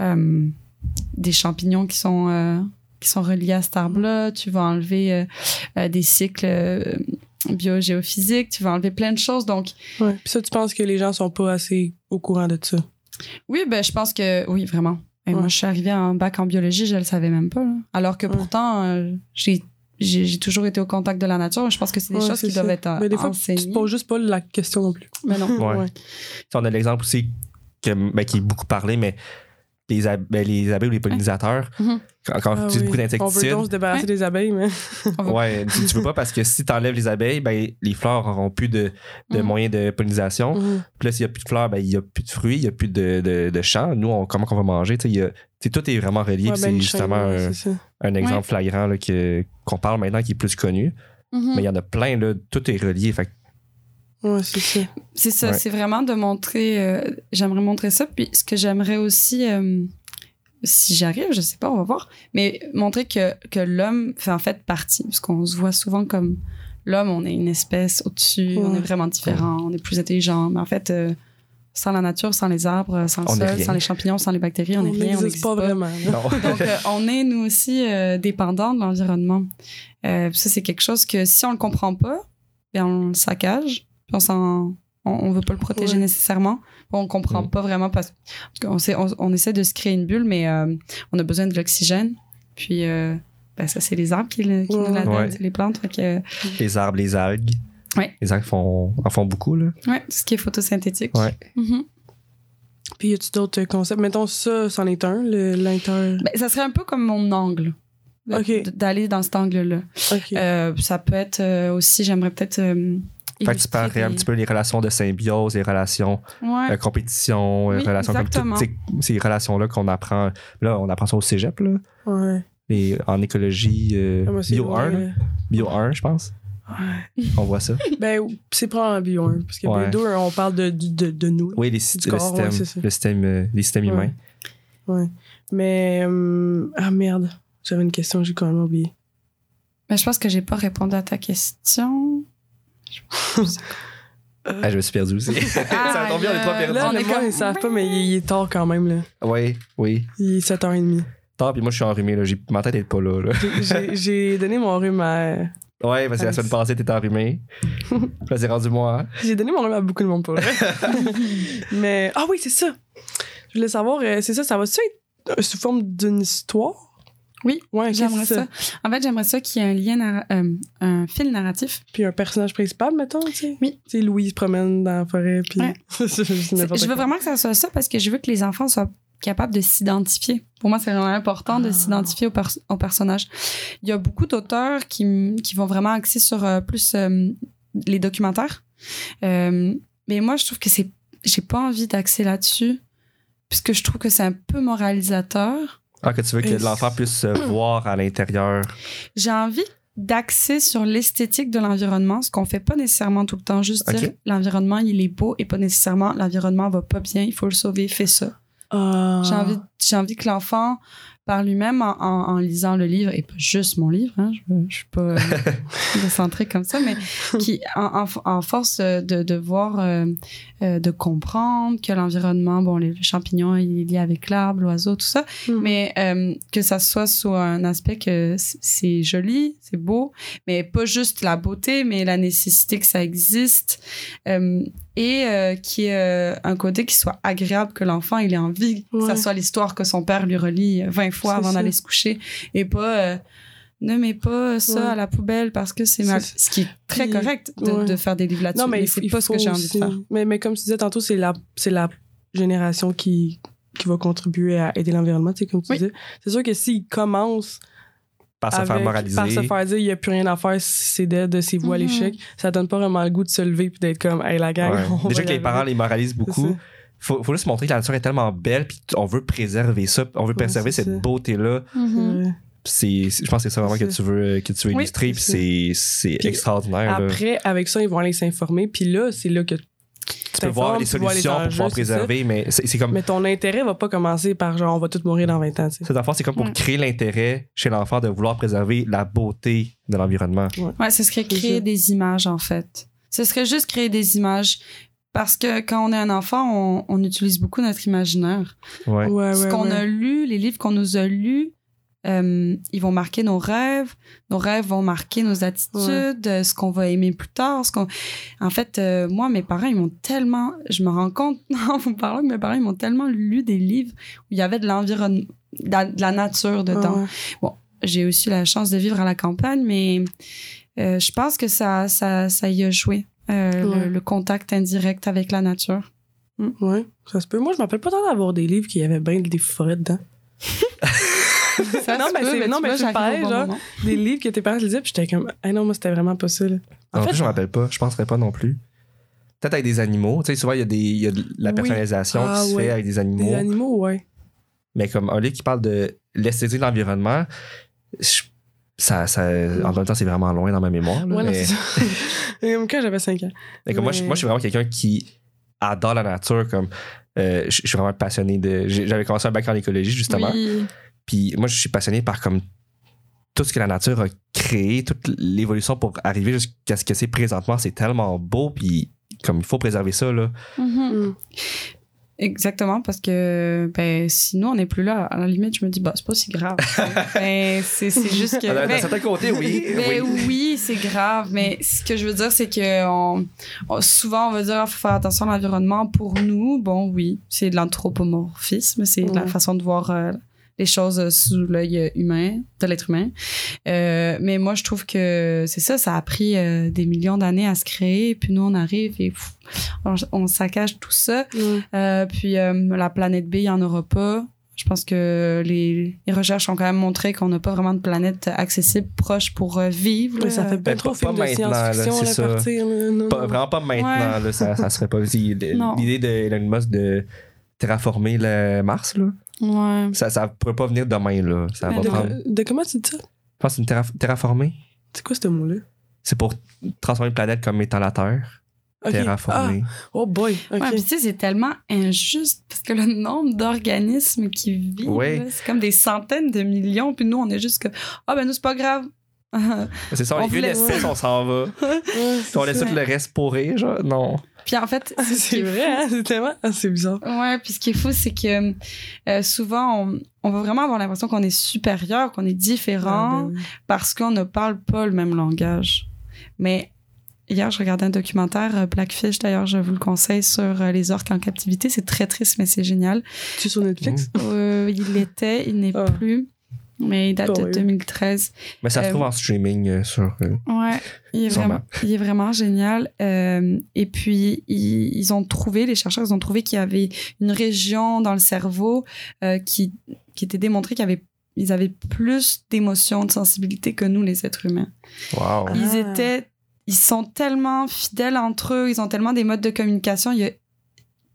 euh, des champignons qui sont euh, qui sont reliés à cet arbre-là. Tu vas enlever des cycles biogéophysiques. Tu vas enlever plein de choses. Donc Ouais. Puis ça, tu penses que les gens sont pas assez au courant de ça? oui, ben je pense que oui, vraiment. Et Ouais. Moi, je suis arrivée en bac en biologie, je le savais même pas. là. Alors que Ouais. pourtant, euh, j'ai toujours été au contact de la nature. Je pense que c'est des Ouais, choses c'est qui ça. doivent être euh, Mais des fois, tu enseignées. te poses juste pas la question non plus. Mais non. Ouais. Ouais. Tu sais, on a l'exemple aussi que, ben, qui est beaucoup parlé, mais les, ab- ben, les abeilles ou les pollinisateurs, Mhm. quand, quand Ah tu utilises oui. beaucoup On veut d'insecticides, donc se débarrasser Ouais. des abeilles, mais. Ouais, tu, tu veux pas parce que si tu enlèves les abeilles, ben, les fleurs auront plus de, de Mhm. moyens de pollinisation. Mhm. Puis là, s'il n'y a plus de fleurs, ben, il n'y a plus de fruits, il n'y a plus de, de, de champs. Nous, on, comment on va manger? Y a- tout est vraiment relié. Ouais, ben, c'est justement chaîne, un, exemple flagrant qu'on parle maintenant qui est plus connu. Mhm. Mais il y en a plein, là, tout est relié. Fait Ouais, c'est ça. C'est ça, Ouais. c'est vraiment de montrer. euh, j'aimerais montrer ça. Puis ce que j'aimerais aussi, euh, si j'arrive, je sais pas, on va voir, mais montrer que, que l'homme fait en fait partie. Parce qu'on se voit souvent comme l'homme, on est une espèce au-dessus, on est vraiment différent, on est plus intelligent. Mais en fait, euh, sans la nature, sans les arbres, sans le On sol, sans les champignons, sans les bactéries, on est rien, on n'existe pas, pas. vraiment. Donc, euh, on est nous aussi euh, dépendants de l'environnement. Euh, ça, c'est quelque chose que si on le comprend pas, ben on le saccage. On s'en, on, veut pas le protéger Ouais. nécessairement. On comprend Mm. pas vraiment parce qu'on sait, on, on essaie de se créer une bulle, mais euh, on a besoin de l'oxygène. Puis euh, ben ça, c'est les arbres qui, le- qui Ouais. nous la donnent, Ouais. c'est les plantes. Fait que, les arbres, les algues. Ouais. Les algues font, en font beaucoup. Là. ouais, tout ce qui est photosynthétique. Ouais. Mhm. Puis y a-tu d'autres concepts? Mettons ça, c'en est un, le- l'inter. Ben, ça serait un peu comme mon angle. D'aller dans cet angle-là. Euh, ça peut être euh, aussi, j'aimerais peut-être. Euh, Fait que tu parlerais un petit peu les relations de symbiose, les relations Ouais. euh, compétition, euh, Oui, relations comme exactement. toutes ces, relations-là qu'on apprend. Là, on apprend ça au cégep, là. ouais. Et en écologie, euh, Ah, bio 1, vrai. là. bio 1, je pense. Ouais. On voit ça. Ben, c'est probablement bio 1. Parce que Ouais. bio 2, on parle de, de, de nous. Oui, les, Du le corps, système, le système, euh, les systèmes Ouais. humains. Ouais. Mais. hum, ah merde. J'avais une question, j'ai quand même oublié. Mais je pense que j'ai pas répondu à ta question. Ah, je me suis perdu aussi. ça a tombé, on est pas là, On est comme- ils savent pas, mais il, il est tard quand même. Là. Oui, oui. Il est 7h30. Tard, puis moi, je suis enrhumé. Là. J'ai- Ma tête n'est pas là. là. J'ai- donné mon rhume à. Ouais, parce que la Ah, semaine passée, t'étais enrhumé. là, c'est rendu moi. J'ai donné mon rhume à beaucoup de monde pour vrai. mais. Ah oui, c'est ça. Je voulais savoir, euh, c'est ça, ça va-tu être euh, sous forme d'une histoire? Oui, Ouais, J'aimerais ça. En fait, j'aimerais ça qu'il y ait un lien, euh, un fil narratif. Puis un personnage principal, mettons, tu sais. Oui. Tu sais, Louis se promène dans la forêt, puis. Ouais. Je veux vraiment que ça soit ça parce que je veux que les enfants soient capables de s'identifier. Pour moi, c'est vraiment important de Ah. s'identifier au, pers- au personnage. Il y a beaucoup d'auteurs qui, qui vont vraiment axer sur euh, plus euh, les documentaires. Mais moi, je trouve que c'est. J'ai pas envie d'axer là-dessus puisque je trouve que c'est un peu moralisateur. Ah, que tu veux que l'enfant puisse se voir à l'intérieur? J'ai envie d'axer sur l'esthétique de l'environnement, ce qu'on fait pas nécessairement tout le temps. Juste dire l'environnement, il est beau et pas nécessairement l'environnement va pas bien, il faut le sauver, fais ça. Ah. J'ai envie, j'ai envie que l'enfant, par lui-même, en, en- en lisant le livre, et pas juste mon livre, hein, je, je suis pas euh, décentrée comme ça, mais qui, en, force de, de voir, euh, euh, de comprendre que l'environnement, bon, les champignons, il est lié avec l'arbre, l'oiseau, tout ça, Mhm. mais euh, que ça soit sous un aspect que c'est joli, c'est beau, mais pas juste la beauté, mais la nécessité que ça existe, euh, et euh, qui est euh, un côté qui soit agréable, que l'enfant il ait envie, que ça soit l'histoire que son père lui relit 20 fois avant d'aller se coucher, et pas euh, ne mets pas ça Ouais. à la poubelle parce que c'est ça. Ce qui est très correct de, ouais. de faire des livres là-dessus, Non, mais, mais il faut- c'est pas ce que j'ai envie de faire. Mais, mais comme tu disais tantôt, c'est la, c'est la génération qui, qui va contribuer à aider l'environnement, tu sais, comme tu Oui. disais. C'est sûr que s'ils commencent Par se avec- faire moraliser. par se faire dire il n'y a plus rien à faire, c'est dead, c'est vous à l'échec, ça donne pas vraiment le goût de se lever puis d'être comme, hey, la gang, Ouais. on Déjà que les parents les moralisent beaucoup. Faut, faut juste montrer que la nature est tellement belle, puis on veut préserver ça, on veut Ouais, préserver c'est cette beauté-là. Mhm. C'est, c'est- je pense que c'est ça vraiment que tu veux, que tu veux Oui, illustrer, puis c'est extraordinaire. là. Après, avec ça, ils vont aller s'informer, puis là, c'est là que tu peux voir les solutions pour pouvoir préserver, mais c'est, c'est comme. Mais ton intérêt va pas commencer par genre, on va tous mourir dans 20 ans, tu sais. Cette affaire, c'est comme pour Ouais. créer l'intérêt chez l'enfant de vouloir préserver la beauté de l'environnement. Ouais, ce serait C'est créer ça. des images, en fait. Ce serait juste créer des images. Parce que quand on est un enfant, on, on utilise beaucoup notre imaginaire. Ouais. Ouais, Ce qu'on ouais. a lu, les livres qu'on nous a lus, euh, ils vont marquer nos rêves. Nos rêves vont marquer nos attitudes, euh, ce qu'on va aimer plus tard. Ce qu'on... En fait, euh, moi, mes parents, ils m'ont tellement... Je me rends compte, en vous parlant, que mes parents, ils m'ont tellement lu des livres où il y avait de l'environnement, de la, de la nature dedans Ouais, ouais. j'ai aussi la chance de vivre à la campagne, mais euh, je pense que ça, ça, ça y a joué, Ouais. le, le contact indirect avec la nature. Ouais, ça se peut. Moi, je m'appelle pas tant d'avoir des livres qui avaient bien des forêts dedans. Ça Non, se mais peut, tu non, mais c'est pareil, bon genre. moment. Des livres que tes parents lisaient, puis j'étais comme, ah non, moi, c'était vraiment pas ça, là. En En fait, plus, je me rappelle pas. Je penserais pas non plus. Peut-être avec des animaux. Tu sais, souvent, il y a, des, il y a de la Oui. personnalisation Ah, qui se ouais. fait avec des animaux. des animaux, ouais. Mais comme un livre qui parle de l'esthétique de l'environnement, je- ça, ça, en même temps, c'est vraiment loin dans ma mémoire. là, Ouais, non, mais, c'est ça. Comme quand j'avais 5 ans. mais comme moi, je, Mais- moi, je suis vraiment quelqu'un qui adore la nature. Comme, euh, je, je suis vraiment passionné de. J'avais commencé un bac en écologie, justement. Oui. Puis moi, je suis passionné par comme tout ce que la nature a créé, toute l'évolution pour arriver jusqu'à ce que c'est présentement. C'est tellement beau, puis comme il faut préserver ça, là. Mhm. Mm. Exactement, parce que ben, si nous, on n'est plus là, à la limite, je me dis, bah, c'est pas si grave. Ben, c'est c'est juste que. D'un d'un ben, certain côté, oui. Mais oui. oui, c'est grave. Mais ce que je veux dire, c'est que on, on- souvent, on va dire, il faut faire attention à l'environnement. Pour nous, bon, oui, c'est de l'anthropomorphisme, c'est de la Ouais. façon de voir euh, les choses euh, sous l'œil humain, de l'être humain. Euh, mais moi, je trouve que c'est ça, ça a pris euh, des millions d'années à se créer. Puis nous, on arrive et pff, on, on saccage tout ça. Euh, puis euh, la planète B, il n'y en aura pas. Je pense que les, les recherches ont quand même montré qu'on n'a pas vraiment de planète accessible, proche pour euh, vivre. Mais ça fait Ben, trop pas- film pas de science-fiction, partir. Non, Pas- non. vraiment pas maintenant, là, ça, ça serait pas. L'idée de Elon Musk de terraformer le Mars, là, Ouais. ça, ça pourrait pas venir demain, là. Ça va de, prendre. de comment tu dis ça? Je pense que c'est une terra- terraformer. C'est quoi ce mot-là? C'est pour transformer une planète comme étant la Terre. Ok. Terraformer. Ah, oh boy. ok. Ouais, puis tu sais, c'est tellement injuste parce que le nombre d'organismes qui vivent, Ouais. c'est comme des centaines de millions, puis nous, on est juste que, ah ben nous, c'est pas grave. C'est ça, on, On est vieux voulait- d'espèce, on s'en va. On laisse tout le reste pourrir, genre. Non. Puis en fait, Ah, ce C'est est vrai, hein? C'est tellement. Ah, c'est bizarre. Ouais, puis ce qui est fou, c'est que euh, souvent, on, on va vraiment avoir l'impression qu'on est supérieur, qu'on est différent, Ah, ben oui. parce qu'on ne parle pas le même langage. Mais hier, je regardais un documentaire, euh, Blackfish, d'ailleurs, je vous le conseille, sur euh, les orques en captivité. C'est très triste, mais c'est génial. Tu es sur Netflix? Euh, il l'était, il n'est plus, mais il date de vrai. 2013. Mais ça se Euh, trouve en streaming euh, sur. euh, Ouais, il est, vraiment, il est vraiment génial. Euh, et puis, ils, ils ont trouvé, les chercheurs, ils ont trouvé qu'il y avait une région dans le cerveau euh, qui, qui était démontrée qu'il y avait ils avaient plus d'émotions, de sensibilité que nous, les êtres humains. Wow. Ah. Ils étaient, ils sont tellement fidèles entre eux, ils ont tellement des modes de communication. Il y a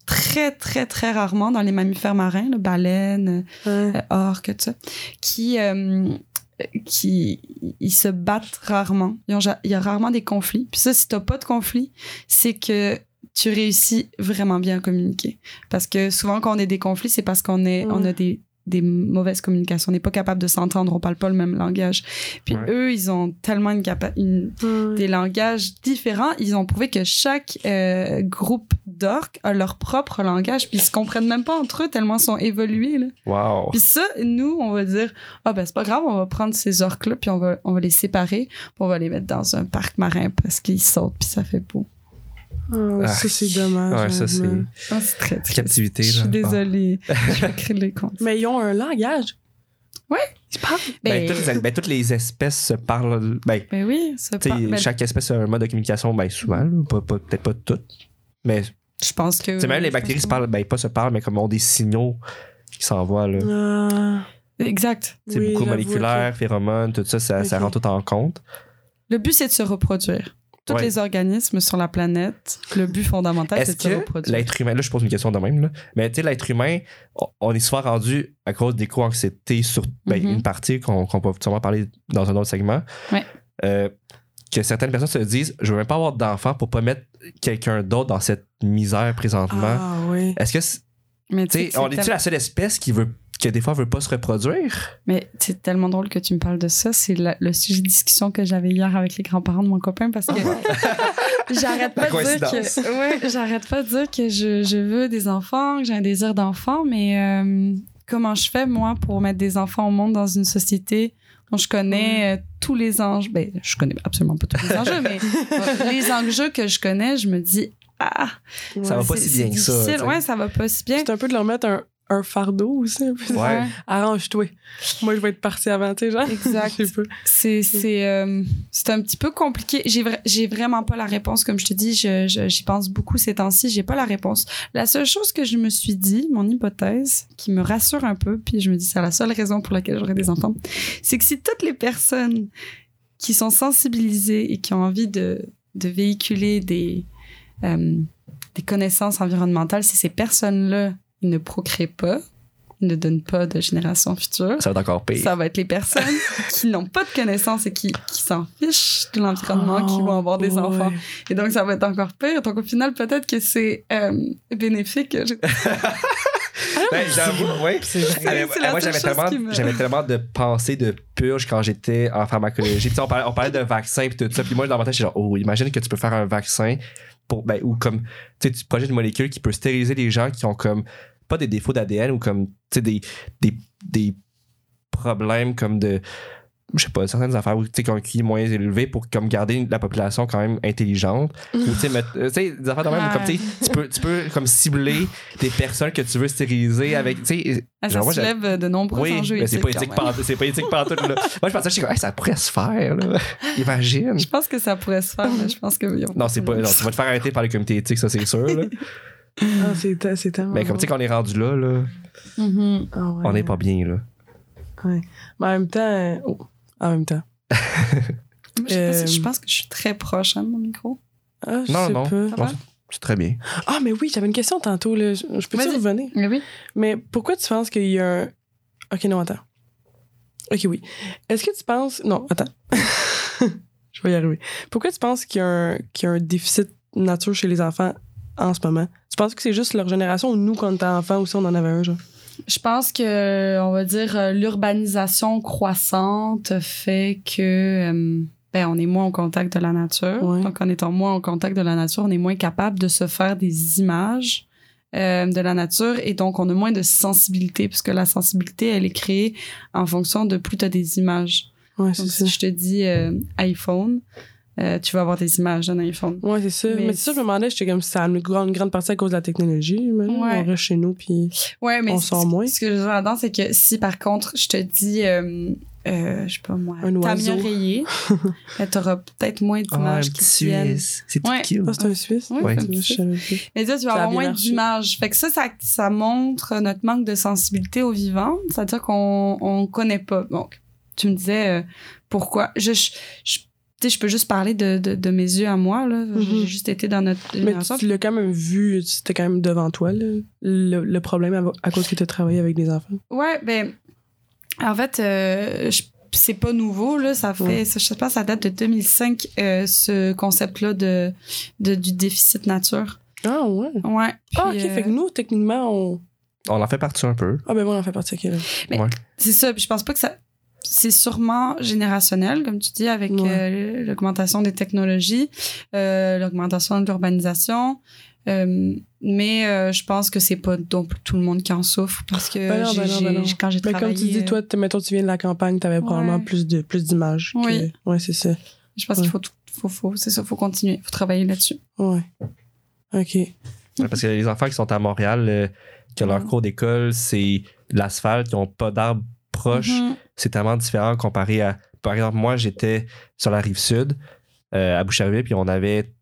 très, très, très rarement dans les mammifères marins, le baleines, Ouais. euh, orques, tout ça, qui, euh, qui ils se battent rarement. Il y a rarement des conflits. Puis ça, si t'as pas de conflit, c'est que tu réussis vraiment bien à communiquer. Parce que souvent, quand on a des conflits, c'est parce qu'on est, on a des, des mauvaises communications. On n'est pas capable de s'entendre, on parle pas le même langage. Puis Ouais. eux, ils ont tellement une capa- une, Ouais. des langages différents. Ils ont prouvé que chaque euh, groupe d'orques a leur propre langage, puis ils se comprennent même pas entre eux tellement ils sont évolués. Là. Wow. Puis ça, nous, on va dire, ah ben c'est pas grave, on va prendre ces orques-là, puis on va, on va les séparer, puis on va les mettre dans un parc marin parce qu'ils sautent, puis ça fait beau. Ah, ça, c'est dommage. Ouais, ça, c'est. Ah, c'est très triste. Captivité, Je suis désolée. Je vais créer les comptes. Mais ils ont un langage. Ouais. Ils parlent. Ben, Ben, toutes, les, ben, toutes les espèces se parlent. Ben, ben oui, ben, chaque espèce a un mode de communication, ben, souvent, là, pas, pas- peut-être pas toutes. Mais, je pense que. même les bactéries se parlent, ben, pas se parlent, mais comme ont des signaux qui s'envoient, là. Ah. oui. Exact. C'est Oui, beaucoup moléculaire, phéromones, tout ça, ça, ça rend tout en compte. Le but, c'est de se reproduire. Tous Ouais. les organismes sur la planète, le but fondamental, c'est de se que reproduire. l'être humain, là je pose une question de même, là, mais tu sais, l'être humain, on, est souvent rendu à cause d'éco-anxiété sur ben, Mhm. une partie qu'on qu'on va sûrement parler dans un autre segment. Ouais. Euh, que certaines personnes se disent je veux même pas avoir d'enfant pour pas mettre quelqu'un d'autre dans cette misère présentement. Ah, oui. Est-ce que c'est- Mais on est-tu la seule espèce qui veut que des fois veut pas se reproduire Mais c'est tellement drôle que tu me parles de ça. C'est la- le sujet de discussion que j'avais hier avec les grands-parents de mon copain parce que j'arrête pas de dire que ouais, j'arrête pas de dire que je, je veux des enfants, que j'ai un désir d'enfant, mais euh, comment je fais moi pour mettre des enfants au monde dans une société dont je connais euh, tous les enjeux? Ben, je connais absolument pas tous les enjeux, mais euh, les enjeux que je connais, je me dis ah, Ça va pas si bien que ça. Ouais, ça va pas si bien. C'est un peu de leur mettre un, un fardeau aussi. Un peu. Ouais. Arrange-toi. Moi, je vais être partie avant, tu sais, genre. Exact. Je sais pas. C'est c'est euh, c'est un petit peu compliqué. J'ai vra- j'ai vraiment pas la réponse comme je te dis. Je je- j'y pense beaucoup ces temps-ci. J'ai pas la réponse. La seule chose que je me suis dit, mon hypothèse, qui me rassure un peu, puis je me dis c'est la seule raison pour laquelle j'aurai des enfants, c'est que si toutes les personnes qui sont sensibilisées et qui ont envie de de véhiculer des euh, des connaissances environnementales, si ces personnes-là ils ne procréent pas, ils ne donnent pas de génération future, Ça va être encore pire. ça va être les personnes qui n'ont pas de connaissances et qui, qui s'en fichent de l'environnement qui vont avoir des Oh, enfants. Et donc, ça va être encore pire. Donc, au final, peut-être que c'est euh, bénéfique. Je- Ben, j'avoue, ouais. C'est vrai. Ah, c'est la moi, j'avais tellement, qui me- j'avais tellement de pensées de purge quand j'étais en pharmacologie. Puis, on, parlait, on parlait de vaccins et tout ça. Puis moi, dans ma tête, j'étais genre, oh, imagine que tu peux faire un vaccin ben, ou comme, tu projettes une molécule qui peut stériliser les gens qui ont comme, pas des défauts d'ADN ou comme, des, des, des problèmes comme de, je sais pas, certaines affaires où, tu sais, qui ont un QI moins élevé pour comme garder la population quand même intelligente. ou, tu sais, mettre- euh, tu sais, des affaires de même, comme, tu sais, tu peux, tu peux comme cibler des personnes que tu veux stériliser avec, tu sais, Ah, ça soulève de nombreux oui, enjeux mais c'est pas éthique pantoute, c'est pas éthique pantoute, là. Moi, je pensais, je suis comme, Hey, ça pourrait se faire, là. Imagine. Je pense que ça pourrait se faire, mais je pense que... Non, c'est pas, non, tu vas te faire arrêter par le comité éthique, ça, c'est sûr, là. Ah, c'est te- c'est tellement. Mais comme tu sais qu'on est rendu là, là, Mhm. Ah, ouais. on n'est pas bien, là. Ouais. Mais en même temps. euh, oh, en même temps. Je, sais pas si- Euh, je pense que je suis très proche hein, de mon micro. Ah, je Non, sais non. pas. Non, va? c'est- très bien. Ah, mais oui, j'avais une question tantôt, là. Je, je peux-tu revenir? Oui, oui. Mais pourquoi tu penses qu'il y a un. Ok, non, attends. Ok, oui. Est-ce que tu penses. Non, attends. je vais y arriver. Pourquoi tu penses qu'il y, a un- qu'il y a un déficit nature chez les enfants en ce moment? Tu penses que c'est juste leur génération ou nous, quand on était enfants aussi, on en avait un, genre? Je pense que, on va dire, euh, l'urbanisation croissante fait que euh, ben, on est moins au contact de la nature. Ouais. Donc, en étant moins au contact de la nature, on est moins capable de se faire des images euh, de la nature et donc on a moins de sensibilité puisque la sensibilité, elle est créée en fonction de plus tu as des images. Ouais, Donc, ça. si je te dis euh, iPhone, euh, tu vas avoir des images d'un iPhone. Ouais, c'est ça. Mais Mais, c'est ça, je me demandais, j'étais comme si ça une grande, une grande partie à cause de la technologie. Ouais. On reste chez nous, puis. Ouais, mais On sort moins. Ce que je veux dire là-dedans, c'est que si par contre, je te dis, euh, euh, je sais pas moi, Un ta oiseau. mieux rayée, ben, t'auras peut-être moins d'images qui te viennent. C'est Ouais. cute. Ah, c'est un Suisse? Ouais, Ouais. Mais ça, tu vas avoir moins d'images. Fait que ça, ça, ça montre notre manque de sensibilité au vivant. C'est-à-dire qu'on on connaît pas. Donc, tu me disais euh, pourquoi? Je, je, je- tu sais, je peux juste parler de, de, de mes yeux à moi, là. Mhm. J'ai juste été dans notre Mais tu l'as quand même vu, c'était quand même devant toi, là, le, le problème à, à cause que tu as travaillé avec des enfants. Ouais, ben, en fait, euh, c'est pas nouveau, là. Ça fait, Ouais. ça, je sais pas, ça date de 2005, euh, ce concept-là de, de, du déficit nature. Ah ouais. Ouais. Ah, ok, euh, fait que nous, techniquement, on. On en fait partie un peu. Ah, ben moi, on en fait partie, ok. là. Mais- Ouais. C'est ça, puis je pense pas que ça. C'est sûrement générationnel, comme tu dis, avec Ouais. euh, l'augmentation des technologies, euh, l'augmentation de l'urbanisation. Euh, mais euh, je pense que c'est pas donc tout le monde qui en souffre parce que Ben non, ben non, ben non. quand j'ai Ben, travaillé, comme tu dis, toi, mettons, tu viens de la campagne, t'avais probablement Ouais. plus de plus d'images. que- Oui. Ouais, c'est ça. je pense ouais. qu'il faut, faut, faut c'est ça, faut continuer, faut travailler là-dessus. Ouais. Ok. Ouais, parce que les enfants qui sont à Montréal, euh, que leur cours d'école, c'est l'asphalte, qui n'ont pas d'arbres proches, Mhm. c'est tellement différent comparé à. Par exemple, moi, j'étais sur la rive sud, euh, à Boucherville, puis on avait.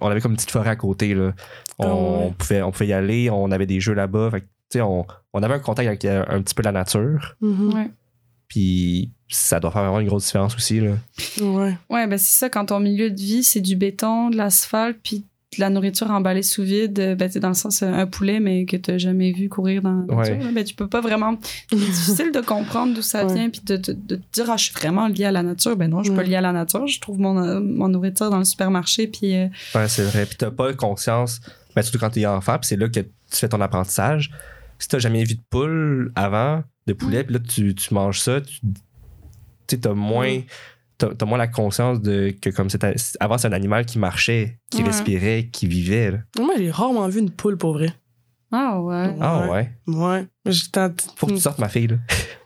On avait comme une petite forêt à côté. Là. On, Ah pouvait, on pouvait y aller, on avait des jeux là-bas. On, on avait un contact avec euh, un petit peu la nature. Mhm. Ouais. Puis ça doit faire vraiment une grosse différence aussi. Là. Ouais. Ouais, ben c'est ça, quand ton milieu de vie, c'est du béton, de l'asphalte, puis de la nourriture emballée sous vide, euh, ben, dans le sens euh, un poulet, mais que t'as jamais vu courir dans la nature, ben, tu peux pas vraiment. C'est difficile de comprendre d'où ça Ouais. vient, puis de, de, de te dire, ah, je suis vraiment lié à la nature. Ben non, je suis pas lié à la nature. Je trouve mon, euh, mon nourriture dans le supermarché, puis. euh, Ouais, c'est vrai. Puis t'as pas conscience, ben, surtout quand t'es enfant, puis c'est là que tu fais ton apprentissage. Si t'as jamais vu de poule avant, de poulet, puis là tu, tu manges ça, tu tu sais, t'as moins. T'as, moins la conscience de que comme c'était avant c'est un animal qui marchait, qui Ouais. respirait, qui vivait. là. Moi, j'ai rarement vu une poule pour vrai. Ah ouais. Ah ouais. Ouais. Tente. Faut que tu sortes ma fille là.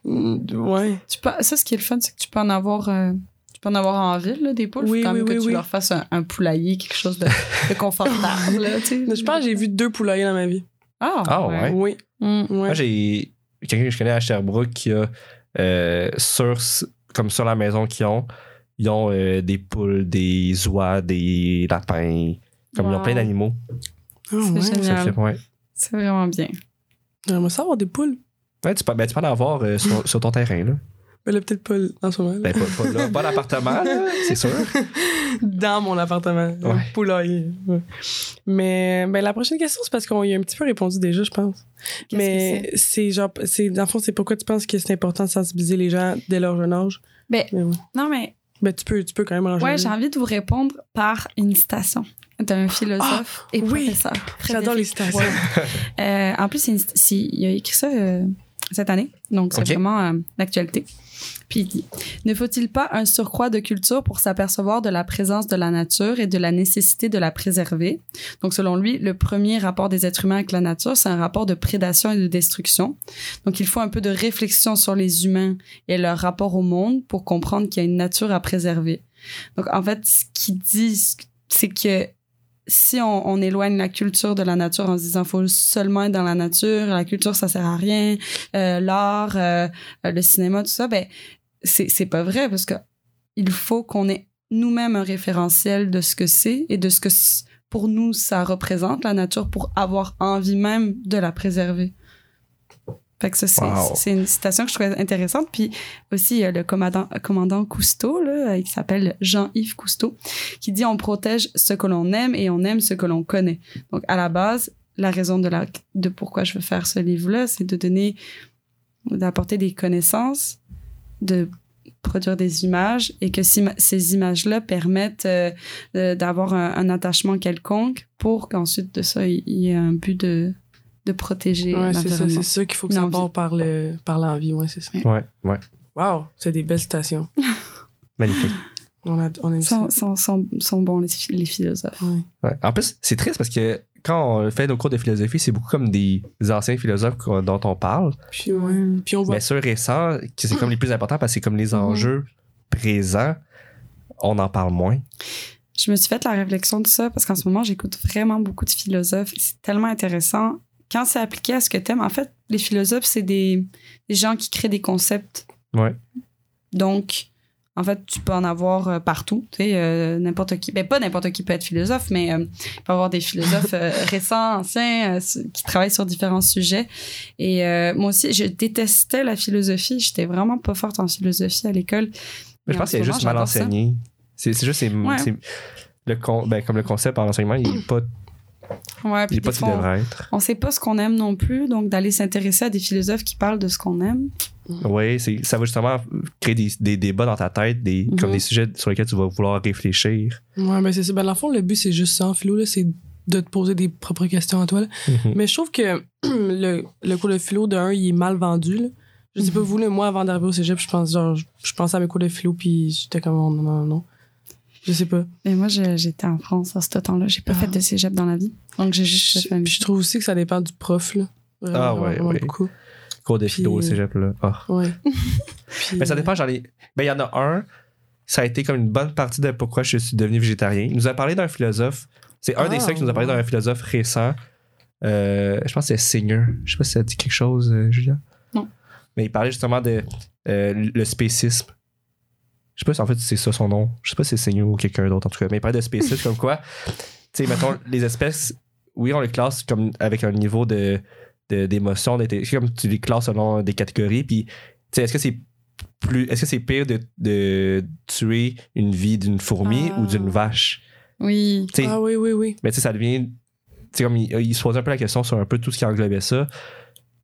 Mm, Ouais. Tu peux, ça, ce qui est le fun, c'est que tu peux en avoir. euh, tu peux en avoir en ville, là, des poules. Oui, Faut quand oui, même que oui, tu leur fasses un, un poulailler, quelque chose de, de confortable, là, Je pense que j'ai vu deux poulaillers dans ma vie. Ah, Ah ouais. Oui. Mm. Ouais. Moi j'ai quelqu'un que je connais à Sherbrooke qui a euh, sur comme sur la maison qu'ils ont, ils ont euh, des poules, des oies, des lapins, comme ils ont plein d'animaux. Ah, C'est ouais. Ça génial. fait, ouais. C'est vraiment bien. J'aimerais ça avoir des poules. Ouais, tu peux, ben, tu peux en avoir euh, sur, sur ton terrain, là. Mais là, peut-être pas en ce moment. là. Ben, pas, pas là, pas l'appartement, là, c'est sûr. Dans mon appartement. Ouais. Poulailler. Ouais. Mais ben, la prochaine question, c'est parce qu'on y a un petit peu répondu déjà, je pense. Qu'est-ce Mais c'est? genre, c'est, dans le fond, c'est pourquoi tu penses que c'est important de sensibiliser les gens dès leur jeune âge? Ben, Mais ouais. non, mais Ben, tu peux, tu peux quand même en ouais, j'ai envie de vous répondre par une citation d'un philosophe et Ah, oui. professeur. J'adore les citations. Euh, en plus, c'est une- c'est- il a écrit ça euh, cette année, donc c'est vraiment euh, l'actualité. Puis il dit Ne faut-il pas un surcroît de culture pour s'apercevoir de la présence de la nature et de la nécessité de la préserver? Donc, selon lui, le premier rapport des êtres humains avec la nature, c'est un rapport de prédation et de destruction. Donc, il faut un peu de réflexion sur les humains et leur rapport au monde pour comprendre qu'il y a une nature à préserver. Donc, en fait, ce qu'il dit, c'est que si on, éloigne la culture de la nature en se disant faut seulement être dans la nature, la culture ça sert à rien, euh, l'art, euh, le cinéma, tout ça, ben c'est c'est pas vrai parce que il faut qu'on ait nous-mêmes un référentiel de ce que c'est et de ce que pour nous ça représente la nature pour avoir envie même de la préserver. Fait que ça, c'est Wow. une citation que je trouvais intéressante. Puis aussi, il y a le commandant, commandant Cousteau, là, euh, qui s'appelle Jean-Yves Cousteau, qui dit on protège ce que l'on aime et on aime ce que l'on connaît. Donc, à la base, la raison de, la, de pourquoi je veux faire ce livre-là, c'est de donner, d'apporter des connaissances, de produire des images et que si ces images-là permettent euh, euh, d'avoir un, un attachement quelconque pour qu'ensuite de ça, il il y ait un but de, de protéger Ouais, c'est ça. l'environnement. C'est ça qu'il faut que ça part par, le, par l'envie. Ouais, c'est ça. Ouais, ouais. Wow, c'est des belles citations. Magnifique. On a, on aime ça. sont, sont, sont, sont bons, les, phi- les philosophes. Ouais. Ouais. En plus, c'est triste parce que quand on fait nos cours de philosophie, c'est beaucoup comme des anciens philosophes dont on parle. Puis, ouais. Puis on voit. Mais ceux récents, c'est comme les plus importants parce que c'est comme les enjeux présents, on en parle moins. Je me suis fait la réflexion de ça parce qu'en ce moment, j'écoute vraiment beaucoup de philosophes. et C'est tellement intéressant. Quand c'est appliqué à ce que t'aimes, en fait, les philosophes, c'est des, des gens qui créent des concepts. Ouais. Donc, en fait, tu peux en avoir euh, partout. Tu sais, euh, n'importe qui. Ben, pas n'importe qui peut être philosophe, mais euh, il peut y avoir des philosophes euh, récents, anciens, qui travaillent sur différents sujets. Et moi aussi, je détestais la philosophie. J'étais vraiment pas forte en philosophie à l'école. Mais je pense qu'il En ce juste mal enseigné. C'est juste. Ouais. le con, ben, comme le concept en enseignement, il est pas, Ouais, il puis pas fois, devrait être. on sait pas ce qu'on aime non plus, donc d'aller s'intéresser à des philosophes qui parlent de ce qu'on aime. Oui, c'est- ça va justement créer des, des débats dans ta tête, des, Mhm. comme des sujets sur lesquels tu vas vouloir réfléchir. Ouais, mais c'est ça. Ben, dans le fond, le but, c'est juste ça en philo, là, c'est de te poser des propres questions à toi. là. Mhm. Mais je trouve que le, le cours de philo, de un, il est mal vendu. Là. Je sais pas, Mhm. vous, là, moi, avant d'arriver au cégep, je pense, genre, je, je pensais à mes cours de philo, puis j'étais comme, oh, non, non, non. Je sais pas. Mais moi, j'étais en France à ce temps-là. J'ai pas Ah. fait de cégep dans la vie. Donc, j'ai juste Je, je trouve aussi que ça dépend du prof. Là. Vraiment, Ah, ouais, ouais. beaucoup. Cours de Puis- philo au cégep, là. Ah. Ouais. Puis, Mais ça dépend, j'en ai. Ben, il y en a un, ça a été comme une bonne partie de pourquoi je suis devenu végétarien. Il nous a parlé d'un philosophe. C'est un des Ah, seuls qui nous a parlé ouais. d'un philosophe récent. Euh, je pense que c'est Singer. Je sais pas si ça dit quelque chose, euh, Julia. Non. Mais il parlait justement de euh, le spécisme. Je sais pas si en fait c'est ça son nom. Je sais pas si c'est Singer ou quelqu'un d'autre en tout cas. Mais il parlait de spécisme comme quoi, tu sais, mettons, les espèces, oui, on les classe comme avec un niveau de de- d'émotion, comme tu les classes selon des catégories. Puis, tu sais, est-ce que c'est plus, est-ce que c'est pire de, de tuer une vie d'une fourmi Ah. ou d'une vache? Oui. Ah oui, oui, oui. mais tu sais, ça devient. Tu sais, comme il, il se posait un peu la question sur un peu tout ce qui englobait ça.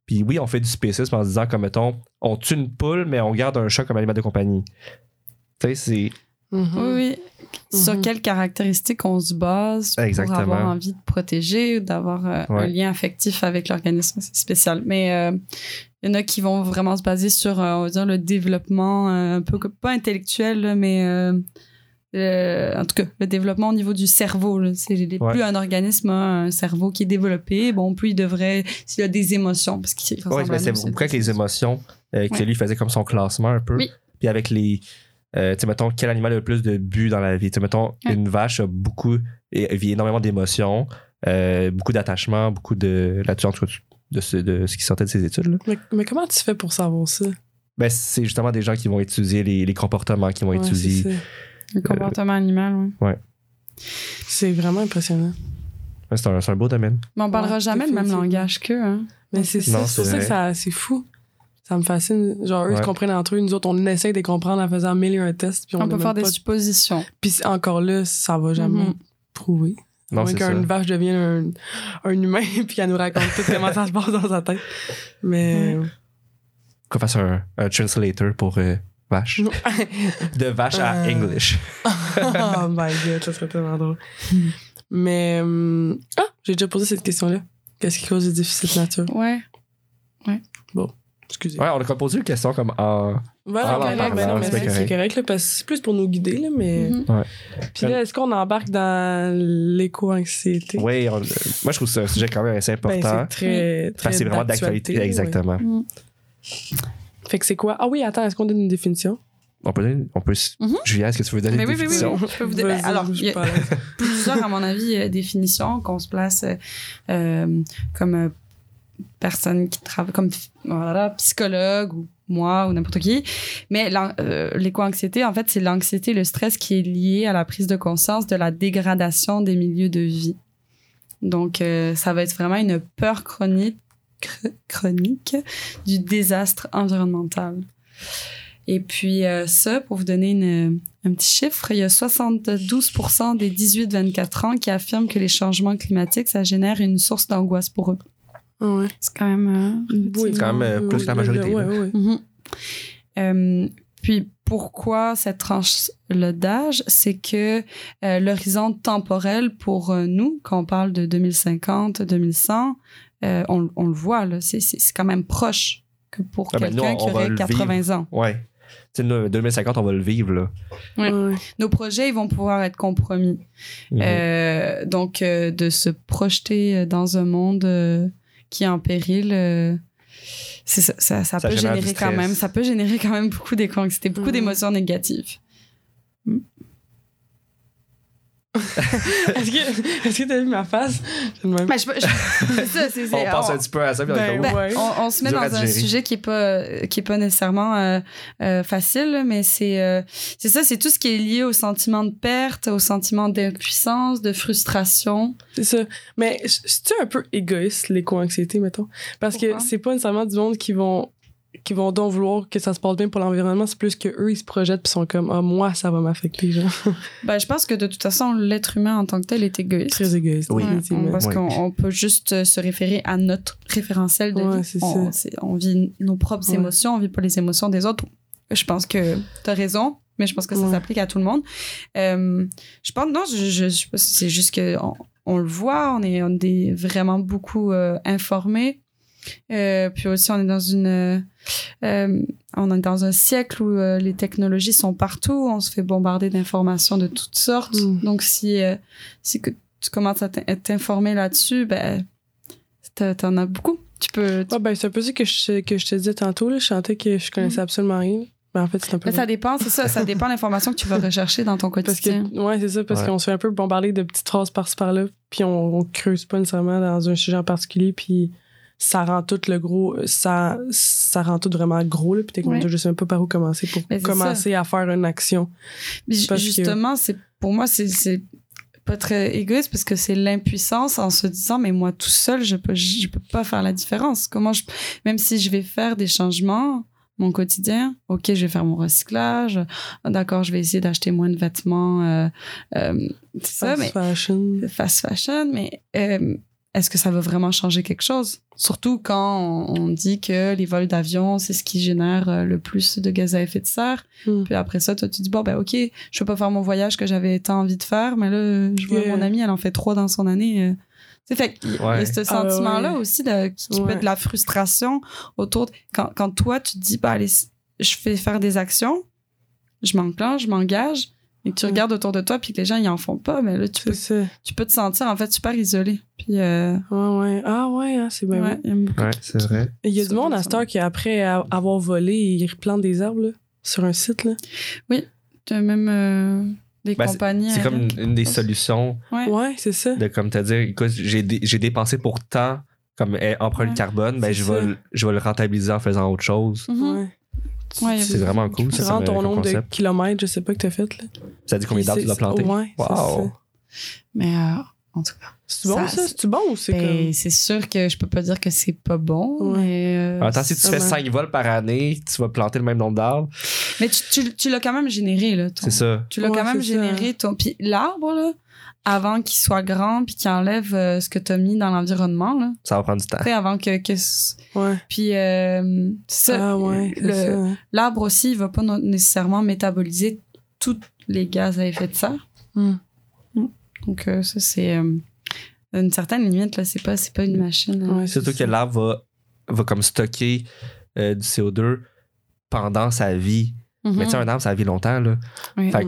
Puis oui, on fait du spécisme en se disant, comme mettons, on tue une poule, mais on garde un chat comme animal de compagnie. Tu sais, c'est. Mhm. Oui, oui. Sur Mhm. quelles caractéristiques on se base Exactement. pour avoir envie de protéger ou d'avoir euh, un lien affectif avec l'organisme. C'est spécial. Mais euh, il y en a qui vont vraiment se baser sur, euh, on va dire, le développement euh, un peu, que- pas intellectuel, mais euh, euh, en tout cas, le développement au niveau du cerveau. là. C'est Ouais. Plus un organisme a un cerveau qui est développé, bon, plus il devrait, s'il a des émotions, parce qu'il c'est beaucoup avec les émotions euh, que Ouais. lui faisait comme son classement un peu. Oui. Puis avec les. Euh, tu sais, mettons, quel animal a le plus de buts dans la vie? Tu sais, mettons, Ouais. une vache a beaucoup. et- vit énormément d'émotions, euh, beaucoup d'attachement, beaucoup de. Là-dessus, en tout cas, de ce, de ce qui sortait de ses études. Là. Mais, mais comment tu fais pour savoir ça? Ben, c'est justement des gens qui vont étudier les, les comportements, qui vont Ouais, étudier. Le comportement animal, oui. C'est vraiment impressionnant. Ouais, c'est un, c'est un beau domaine. Mais on parlera Ouais, jamais le même langage qu'eux. Hein. Mais c'est ça, c'est pour ça que c'est fou. Ça me fascine. Genre, eux, Ouais. ils comprennent entre eux. Nous autres, on essaye de les comprendre en faisant mille et un tests. Puis on, On, peut faire des pas- suppositions. Puis encore là, ça va jamais Mhm. prouver. Non, Moins c'est qu'une vache devienne un, un humain puis qu'elle nous raconte tout comment ça se passe dans sa tête. Mais. Qu'on fasse un, un translator pour euh, vache. De vache à Euh. English. oh my god, ça serait tellement drôle. Mais. hum, Ah, j'ai déjà posé cette question-là. Qu'est-ce qui cause les déficits de nature? Ouais. Excusez. Ouais, on a posé une question comme en. Voilà, Ah, correct, mais non, mais c'est correct. c'est correct, là, parce que c'est plus pour nous guider, là, mais. Mhm. Puis là, est-ce qu'on embarque dans l'éco-anxiété? Oui, on- moi je trouve que c'est un sujet quand même assez Ben, important. c'est très, très parce que c'est vraiment d'actualité. ouais. Exactement. Mhm. Fait que c'est quoi? Ah oui, attends, est-ce qu'on donne une définition? On peut donner. On peut Mhm. Julia, est-ce que tu veux donner Mais une oui, oui, oui, définition? oui. Je peux vous Vas-y, alors, il y a- plusieurs, à mon avis, euh, définitions qu'on se place euh, euh, comme euh, personne qui travaille comme voilà, psychologue ou moi ou n'importe qui. Mais euh, l'éco-anxiété, en fait, c'est l'anxiété, le stress qui est lié à la prise de conscience de la dégradation des milieux de vie. Donc, euh, ça va être vraiment une peur chronique, chr- chronique du désastre environnemental. Et puis, euh, ça, pour vous donner une, un petit chiffre, il y a 72% des 18-24 ans qui affirment que les changements climatiques, ça génère une source d'angoisse pour eux. Ouais. C'est quand même... euh, Oui, quand même, euh, plus que la majorité, Ouais. Mhm. Euh, puis pourquoi cette tranche là d'âge, c'est que euh, l'horizon temporel pour euh, nous, quand on parle de 2050, 2100, euh, on, on le voit là, c'est quand même proche que pour Ah ben, quelqu'un qui aurait le 80 ans. Ouais. Tu sais, nous, 2050, on va le vivre, là. Ouais. Ouais. Nos projets, ils vont pouvoir être compromis. Mhm. Euh, donc, euh, de se projeter dans un monde euh, qui est en péril, euh, ça, ça, ça Ça peut générer quand même, ça peut générer quand même beaucoup d'éco-anxiété, beaucoup Mhm. d'émotions négatives. Est-ce que est-ce que t'as vu ma face? Ben, je, je- c'est ça, c'est, on c'est- pense on- un petit peu à ça, puis on est Ben, comme, ben, Ouais. on, on se met dans un sujet qui est pas qui est pas nécessairement euh, euh, facile, là, mais c'est euh, c'est ça, c'est tout ce qui est lié au sentiment de perte, au sentiment d'impuissance, de frustration. C'est ça. Mais c'est-tu un peu égoïste, l'éco-anxiété, mettons? Parce que Pourquoi? c'est pas nécessairement du monde qui vont qui vont donc vouloir que ça se passe bien pour l'environnement, c'est plus que eux ils se projettent puis sont comme ah moi ça va m'affecter genre Ben, je pense que de toute façon, l'être humain en tant que tel est égoïste. très égoïste. Oui. Ouais, définitivement. on- parce qu'on on peut juste euh, se référer à notre référentiel de Ouais, vie. c'est on, on vit nos propres Ouais. émotions, on vit pas les émotions des autres. Je pense que tu as raison, mais je pense que ça Ouais. s'applique à tout le monde. Euh, je pense, non, je, je, je- c'est juste que on, on le voit, on est, on est vraiment beaucoup euh, informés. Euh, puis aussi, on est dans une, euh, euh, on est dans un siècle où euh, les technologies sont partout. On se fait bombarder d'informations de toutes sortes. Mm. Donc, si, euh, si que tu commences à t'in- à t'informer là-dessus, ben, t'en as beaucoup. Tu peux. tu- Ah, ben, c'est un peu ça que je, que je te disais tantôt. Là. Je sentais que je connaissais absolument rien. Mais en fait, c'est un peu. Mais ça dépend, c'est ça. Ça dépend de l'information que tu vas rechercher dans ton Parce quotidien. que, ouais, c'est ça, parce Ouais. qu'on se fait un peu bombarder de petites phrases par-ci par-là, puis on, on creuse pas nécessairement dans un sujet en particulier, puis ça rend tout le gros, ça, ça rend tout vraiment gros, là, puis t'es comme, Ouais. je sais même pas par où commencer pour commencer à faire une action. Mais que- justement, c'est pour moi, c'est pas très égoïste parce que c'est l'impuissance en se disant mais moi tout seul je peux je peux pas faire la différence. Comment je même si je vais faire des changements mon quotidien, ok, je vais faire mon recyclage, Ah, d'accord, je vais essayer d'acheter moins de vêtements, euh, euh, ça, Fast mais fashion. fast fashion, mais euh, est-ce que ça va vraiment changer quelque chose? Surtout quand on, on dit que les vols d'avion, c'est ce qui génère euh, le plus de gaz à effet de serre. Hmm. Puis après ça, toi, tu dis, bon, ben, OK, je peux pas faire mon voyage que j'avais tant envie de faire, mais là, je vois Yeah. mon amie, elle en fait trois dans son année. euh. C'est fait qu'il y a ce Ah, ouais. sentiment-là aussi de, qui, qui peut être de la frustration autour de, quand, quand toi, tu te dis, bah, allez, je fais faire des actions, je m'enclenche, je m'engage, et que tu Ouais. regardes autour de toi, puis que les gens, ils en font pas, mais là, tu C'est peux, ça. tu peux te sentir, en fait, super isolé. Puis, euh, Ouais, ouais. Ah, ouais, hein, c'est bien. ouais, vrai. il y a beaucoup Ouais, c'est vrai. Il y a du monde à cette heure qui, après avoir volé, ils replantent des arbres, là, sur un site, là. de même euh, des Ben, compagnies. C'est comme aériennes, une, une des solutions Ouais. Ouais, c'est ça. de comme te dire, écoute, j'ai dé- j'ai dépensé pour tant comme eh, empreinte Ouais. carbone, ben je vais, je vais le rentabiliser en faisant autre chose. Mhm. Ouais. Ouais, C'est vraiment cool, Tu rends comme, ton nombre de kilomètres, je sais pas, que t'as fait, là. Ça dit combien d'arbres tu C'est- planter? Ouais, Wow. Mais euh, en tout cas, C'est bon, Ça, ça? c'est- bon ou c'est ben, comme. c'est sûr que je peux pas dire que c'est pas bon. Ouais. Mais, euh, En même temps, si tu fais va. 5 vols par année, tu vas planter le même nombre d'arbres. mais tu, tu, tu l'as quand même généré, là. C'est ça. Tu l'as Ouais, quand même ça. généré. Ton... Puis l'arbre, là, avant qu'il soit grand puis qu'il enlève euh, ce que tu as mis dans l'environnement, là. Ça va prendre du temps. Tu sais, avant que... que... Ouais. Puis, euh, ça. Ah, ouais, c'est le- ça. hein. L'arbre aussi, il va pas nécessairement métaboliser tous les gaz à effet de serre. Hmm. Donc, euh, ça, c'est euh, une certaine limite, là. C'est pas, c'est pas une machine. là. Ouais, c'est Surtout que l'arbre va, va comme stocker euh, du CO2 pendant sa vie. Mhm. Mais tu sais, un arbre, ça vit longtemps, là. Oui. Fait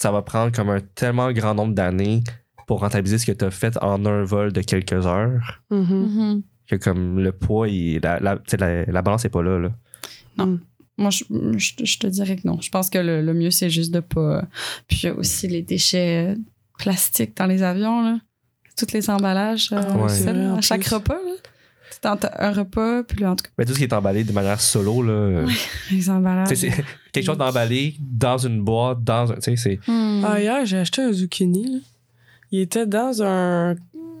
ça va prendre comme un tellement grand nombre d'années pour rentabiliser ce que tu as fait en un vol de quelques heures Mhm. Mhm. que comme le poids, il- la, la, balance n'est pas là. là. Moi, je, je, je te dirais que non. Je pense que le, le mieux, c'est juste de pas. Puis il y a aussi les déchets plastiques dans les avions, là. Tous les emballages. euh, Ah ouais, à chaque repas, là. Tu tentes un repas, puis là, en tout cas, Mais tout ce qui est emballé de manière solo, là, euh, les emballages. c'est quelque chose d'emballé dans une boîte, dans un. Tu sais, c'est. Hmm. Ah, hier, j'ai acheté un zucchini. là. Il était dans un,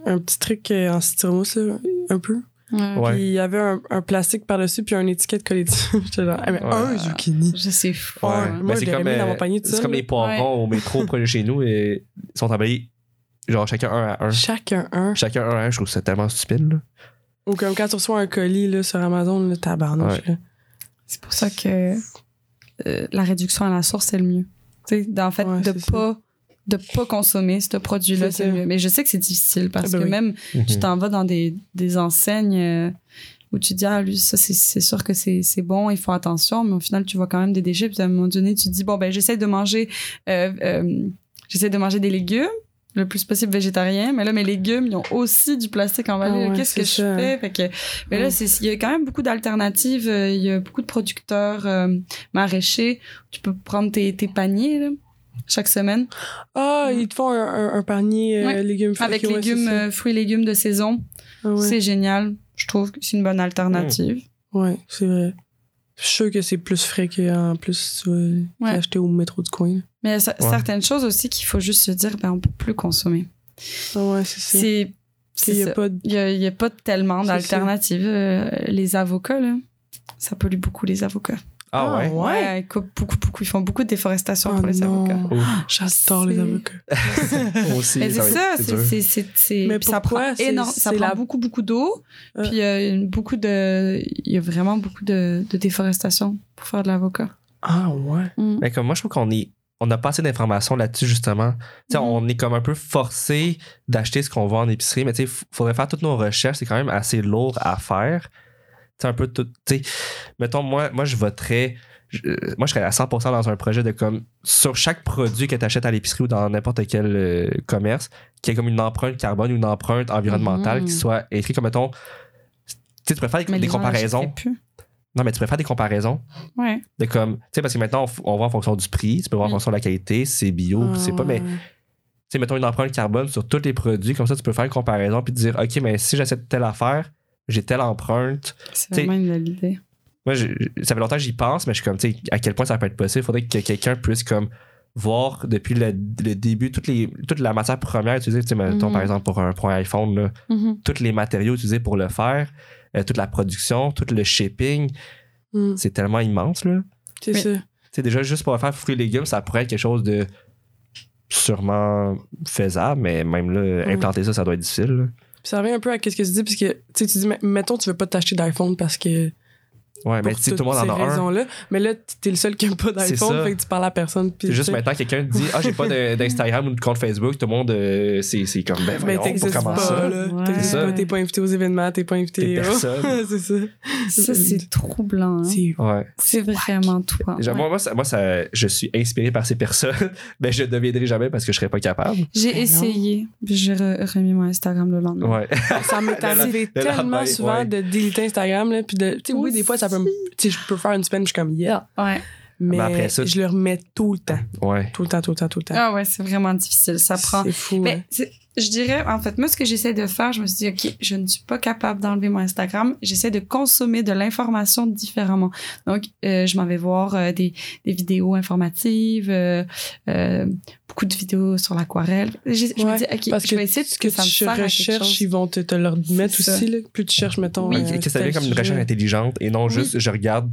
un petit truc euh, en styromousse, là, un peu. Ouais. Ouais. Puis il y avait un, un plastique par-dessus, puis une étiquette collée dessus. J'étais genre, ah, mais Ouais. un zucchini. Je sais hein. Moi, Ben, je l'aurais mis dans mon panier tout c'est comme les poivrons au métro près de chez nous et ils sont emballés genre chacun un à un. Chacun un. Chacun un à un, je trouve ça tellement stupide. Là. Ou comme quand tu reçois un colis là, sur Amazon, le tabarnouche. Ouais. C'est pour ça que euh, la réduction à la source, c'est le mieux. Tu sais, en fait, Ouais, de ça. pas de pas consommer ce produit-là, C'est le mieux. Mais je sais que c'est difficile parce Ah ben que oui. même Mhm. tu t'en vas dans des, des enseignes euh, où tu dis ah lui ça c'est sûr que c'est c'est bon il faut attention mais au final tu vois quand même des déchets puis à un moment donné tu te dis bon ben j'essaie de manger euh, euh, j'essaie de manger des légumes le plus possible végétarien mais là mes légumes ils ont aussi du plastique emballé Ah ouais, qu'est-ce que je ça. fais? Fait que mais là Ouais. c'est il y a quand même beaucoup d'alternatives euh, il y a beaucoup de producteurs euh, maraîchers tu peux prendre tes, tes paniers là, chaque semaine Ah, ils te font un, un- un panier euh, Ouais. légumes avec ok, ouais, légumes euh, fruits et légumes de saison Ah ouais. c'est génial. Je trouve que c'est une bonne alternative. Ouais, c'est vrai. Je suis sûr que c'est plus frais qu'en plus vas Ouais. acheter au métro du coin. Mais il y a cer- Ouais. certaines choses aussi qu'il faut juste se dire, ben, on peut plus consommer. Ah ouais, c'est ça. C'est. Qu'il y c'est a pas de... Il y a, il y a pas tellement d'alternatives. Euh, les avocats, là. ça pollue beaucoup les avocats. Ah ouais? Ouais. ils coupent beaucoup, beaucoup. Ils font beaucoup de déforestation Oh pour les avocats. J'adore les avocats. Moi aussi. Mais c'est ça, c'est ça prend énorme, ça prend la- beaucoup, beaucoup d'eau. Euh. Puis euh, il y a beaucoup de, il y a vraiment beaucoup de, de déforestation pour faire de l'avocat. Ah ouais. Mm. Mais comme moi, je trouve qu'on est. On n'a pas assez d'informations là-dessus, justement. Tu sais, Mhm. on est comme un peu forcé d'acheter ce qu'on voit en épicerie, mais tu sais, f- faudrait faire toutes nos recherches. C'est quand même assez lourd à faire. Tu sais, un peu tout. Tu sais, mettons, moi, moi je voterais. je- euh, moi, je serais à 100% dans un projet de comme. Sur chaque produit que tu achètes à l'épicerie ou dans n'importe quel euh, commerce, qu'il y ait comme une empreinte carbone ou une empreinte environnementale qui soit écrite comme, mettons. Tu tu faire des, des comparaisons. Non, mais tu faire des comparaisons Ouais. de comme. Tu sais, parce que maintenant, on, voit en fonction du prix, tu peux voir en Mm. fonction de la qualité, c'est bio, Ah, c'est pas. Mais, tu ouais. sais, mettons une empreinte carbone sur tous les produits, comme ça, tu peux faire une comparaison puis te dire, OK, mais si j'achète telle affaire, j'ai telle empreinte. C'est vraiment une belle idée. Moi, je- ça fait longtemps que j'y pense, mais je suis comme, tu sais, à quel point ça peut être possible. Il faudrait que quelqu'un puisse, comme, voir depuis le, le début toutes les, toute la matière première utilisée, tu sais, mettons, Mhm. par exemple, pour un, pour un iPhone, là, Mhm. tous les matériaux utilisés pour le faire, euh, toute la production, tout le shipping, Mm. c'est tellement immense, là. C'est ça. Tu sais, déjà, juste pour faire fruits et légumes, ça pourrait être quelque chose de sûrement faisable, mais même là, Ouais. implanter ça, ça doit être difficile. là. Ça revient un peu à ce que tu dis, tu sais, tu dis, mettons, tu veux pas t'acheter d'iPhone parce que. Ouais, mais pour tu sais, tout le monde en a un. Mais là, t'es le seul qui a pas d'iPhone, fait que tu parles à personne. C'est juste maintenant quelqu'un te dit Ah, j'ai pas d'Instagram ou de compte Facebook, tout le monde, euh, c'est c'est comme ben, Ben, voyons, t'existes comment pas, ça? Ouais. Ça. pas, t'es pas invité aux événements, t'es pas invité. T'es personne. c'est ça. Ça, c'est troublant. hein. C'est Ouais. Vraiment toi. Déjà, moi, moi, ça, moi ça, je suis inspiré par ces personnes, mais je ne deviendrai jamais parce que je serais pas capable. J'ai Ben essayé, puis j'ai re- remis mon Instagram le lendemain. Ouais. Ça m'est arrivé le tellement souvent de déliter Instagram, là, puis de, tu sais, oui, des fois, ça peut me, tu sais, je peux faire une semaine, je suis comme, yeah, Ouais. mais, Mais après ça, je le remets tout le temps, Ouais. tout le temps, tout le temps, tout le temps. Ah ouais, c'est vraiment difficile. Ça prend. C'est fou. Mais hein. Je dirais, en fait, moi, ce que j'essaie de faire, je me suis dit, OK, je ne suis pas capable d'enlever mon Instagram. J'essaie de consommer de l'information différemment. Donc, euh, je m'en vais voir euh, des, des vidéos informatives, euh, euh, beaucoup de vidéos sur l'aquarelle. J'ai- Je Ouais, me dis, OK, Parce je que vais essayer de ce que, ça me tu sert à quelque recherches, chose. ils vont te, te leur mettre ça. aussi, là. Plus tu cherches, mettons. Oui, euh, que ça devient comme une recherche intelligente et non Oui. juste je regarde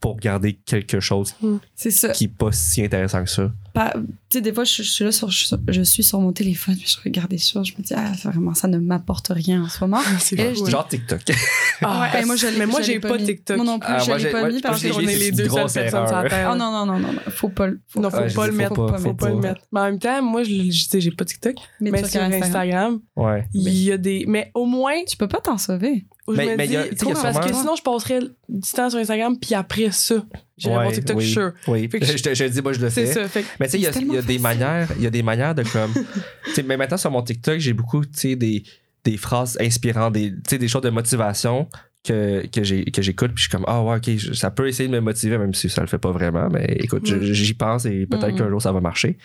pour garder quelque chose C'est ça. qui n'est pas si intéressant que ça. Pas- Tu sais, des fois, je, je suis là sur, je suis sur mon téléphone, puis je regarde des choses, je me dis, ah, vraiment, ça ne m'apporte rien en ce moment. C'est Et fou. je- Genre TikTok. Ah, Ouais, moi, je mais moi, je j'ai pas mis. TikTok. Moi non plus, Ah, je moi, l'ai j'ai- pas moi, mis parce j'ai que on mis est c'est les deux seules personnes sur la. Terre. Oh non, non, non, non, non, faut pas le. Faut Non, pas faut Ouais, je pas le faut mettre. pas, Faut faut pas le pas. mettre. Mais en même temps, moi, je, je j'ai pas TikTok. Mais, Mais sur Instagram, Ouais. il y a des. Mais au moins, Tu peux pas t'en sauver. Je Mais- me mais il dis, y a- parce que sinon, je passerais du temps sur Instagram, puis après ça, j'irais Ouais, voir TikTok, oui, sûr. Oui, je, te- je dis, moi, je le fais. ça. Fait que- Mais tu sais, il y a, y des manières, il y a des manières de comme. mais maintenant sur mon TikTok, j'ai beaucoup, tu sais, des, des phrases inspirantes, des, des choses de motivation que, que, j'écoute, puis je suis comme, ah ouais, ok, je- ça peut essayer de me motiver, même si ça le fait pas vraiment, mais écoute, Mm. j'y pense et peut-être Mm. qu'un jour ça va marcher.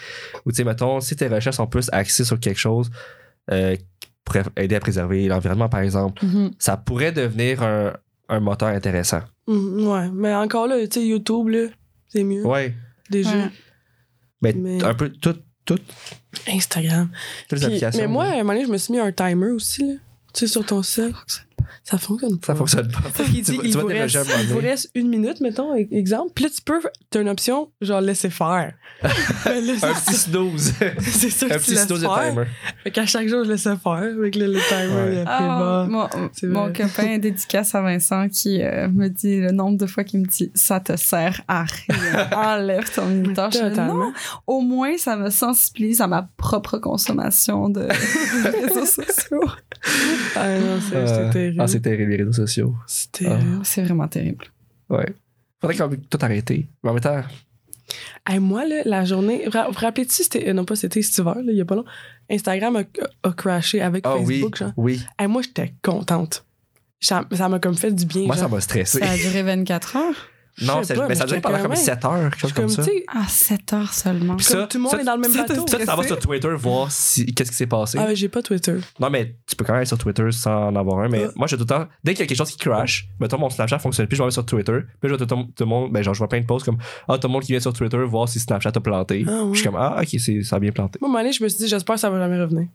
Ou tu sais, mettons, si tes recherches sont plus axées sur quelque chose euh, pourrait aider à préserver l'environnement, par exemple, ça pourrait devenir un, un moteur intéressant. Mhm, ouais. Mais encore là, tu sais, YouTube, là, c'est mieux. Ouais. Déjà. Ouais. Mais, Mais- un peu tout, tout, Instagram. toutes les Puis- applications. mais moi, à un moment donné, je me suis mis un timer aussi, là. Tu sais, sur ton sel. Ça fonctionne pas. ça fonctionne pas. Qu'il dit, il, vous te reste, il vous donné. reste une minute, mettons, e- exemple. Puis là, tu peux, t'as une option, genre, laisser faire. Ben là, Un petit snooze. c'est ça un que tu petit laisses snooze de faire. timer. Fait qu'à chaque jour, je laissais faire. Avec le, le timer, Ouais. il a fait Ah, bon. mon, C'est mon copain dédicace à Vincent qui euh, me dit le nombre de fois qu'il me dit ça te sert à rien. Enlève ton minuteur. Je Totalement. non, au moins ça me sensibilise à ma propre consommation de de réseaux sociaux. Ah non, c'est Euh, c'était terrible. Ah, c'est terrible, les réseaux sociaux. C'était. Ah. C'est vraiment terrible. Ouais. Faudrait même tout arrêter. Mais en même temps, Hey, moi, là, la journée. Vous vous rappelez-tu, c'était. euh, non, pas c'était cet hiver, là, il y a pas long. Instagram a, a crashé avec ah oui, Facebook, genre. oui. Hey, moi, j'étais contente. Ça ça m'a comme fait du bien. Moi, genre. ça m'a stressé. Ça a duré 24 heures? Non, c'est- pas, mais ça durait pendant comme quand 7 heures, quelque Je chose suis comme, comme ça. Ah, 7 heures seulement. Puis comme ça- tout le monde ça- est dans le même bateau. Ça, tu t'en vas sur Twitter voir si, qu'est-ce qui s'est passé. Ah, mais j'ai pas Twitter. Non, mais tu peux quand même aller sur Twitter sans en avoir un. Mais Ah. moi, j'ai tout le temps. Dès qu'il y a quelque chose qui crash, mettons mon Snapchat fonctionne plus, je vais aller sur Twitter. Puis je vois tout, tout le monde. Ben, genre, je vois plein de posts comme Ah, tout le monde qui vient sur Twitter voir si Snapchat a planté. Ah, ouais. Je suis comme Ah, ok, c'est, ça a bien planté. Moi, donné, je me suis dit, j'espère que ça va jamais revenir.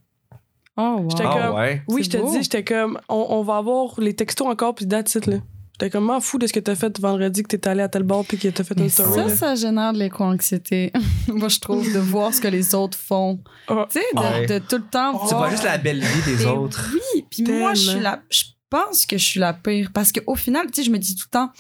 Oh, wow. J'étais Ah, ouais. Oui, je te dis, j'étais comme, on, on va avoir les textos encore, puis it, là. T'es comme m'en fou de ce que t'as fait vendredi, que t'es allé à tel bord puis que t'as fait une story. ça, là. ça génère de l'éco-anxiété. Moi, je trouve, de voir ce que les autres font. Ah. Tu sais, de, Ouais. de tout le temps Oh. Tu voir- vois juste la belle vie des Ben autres. Oui, puis moi, je suis la. Je pense que je suis la pire. Parce qu'au final, tu sais, je me dis tout le temps.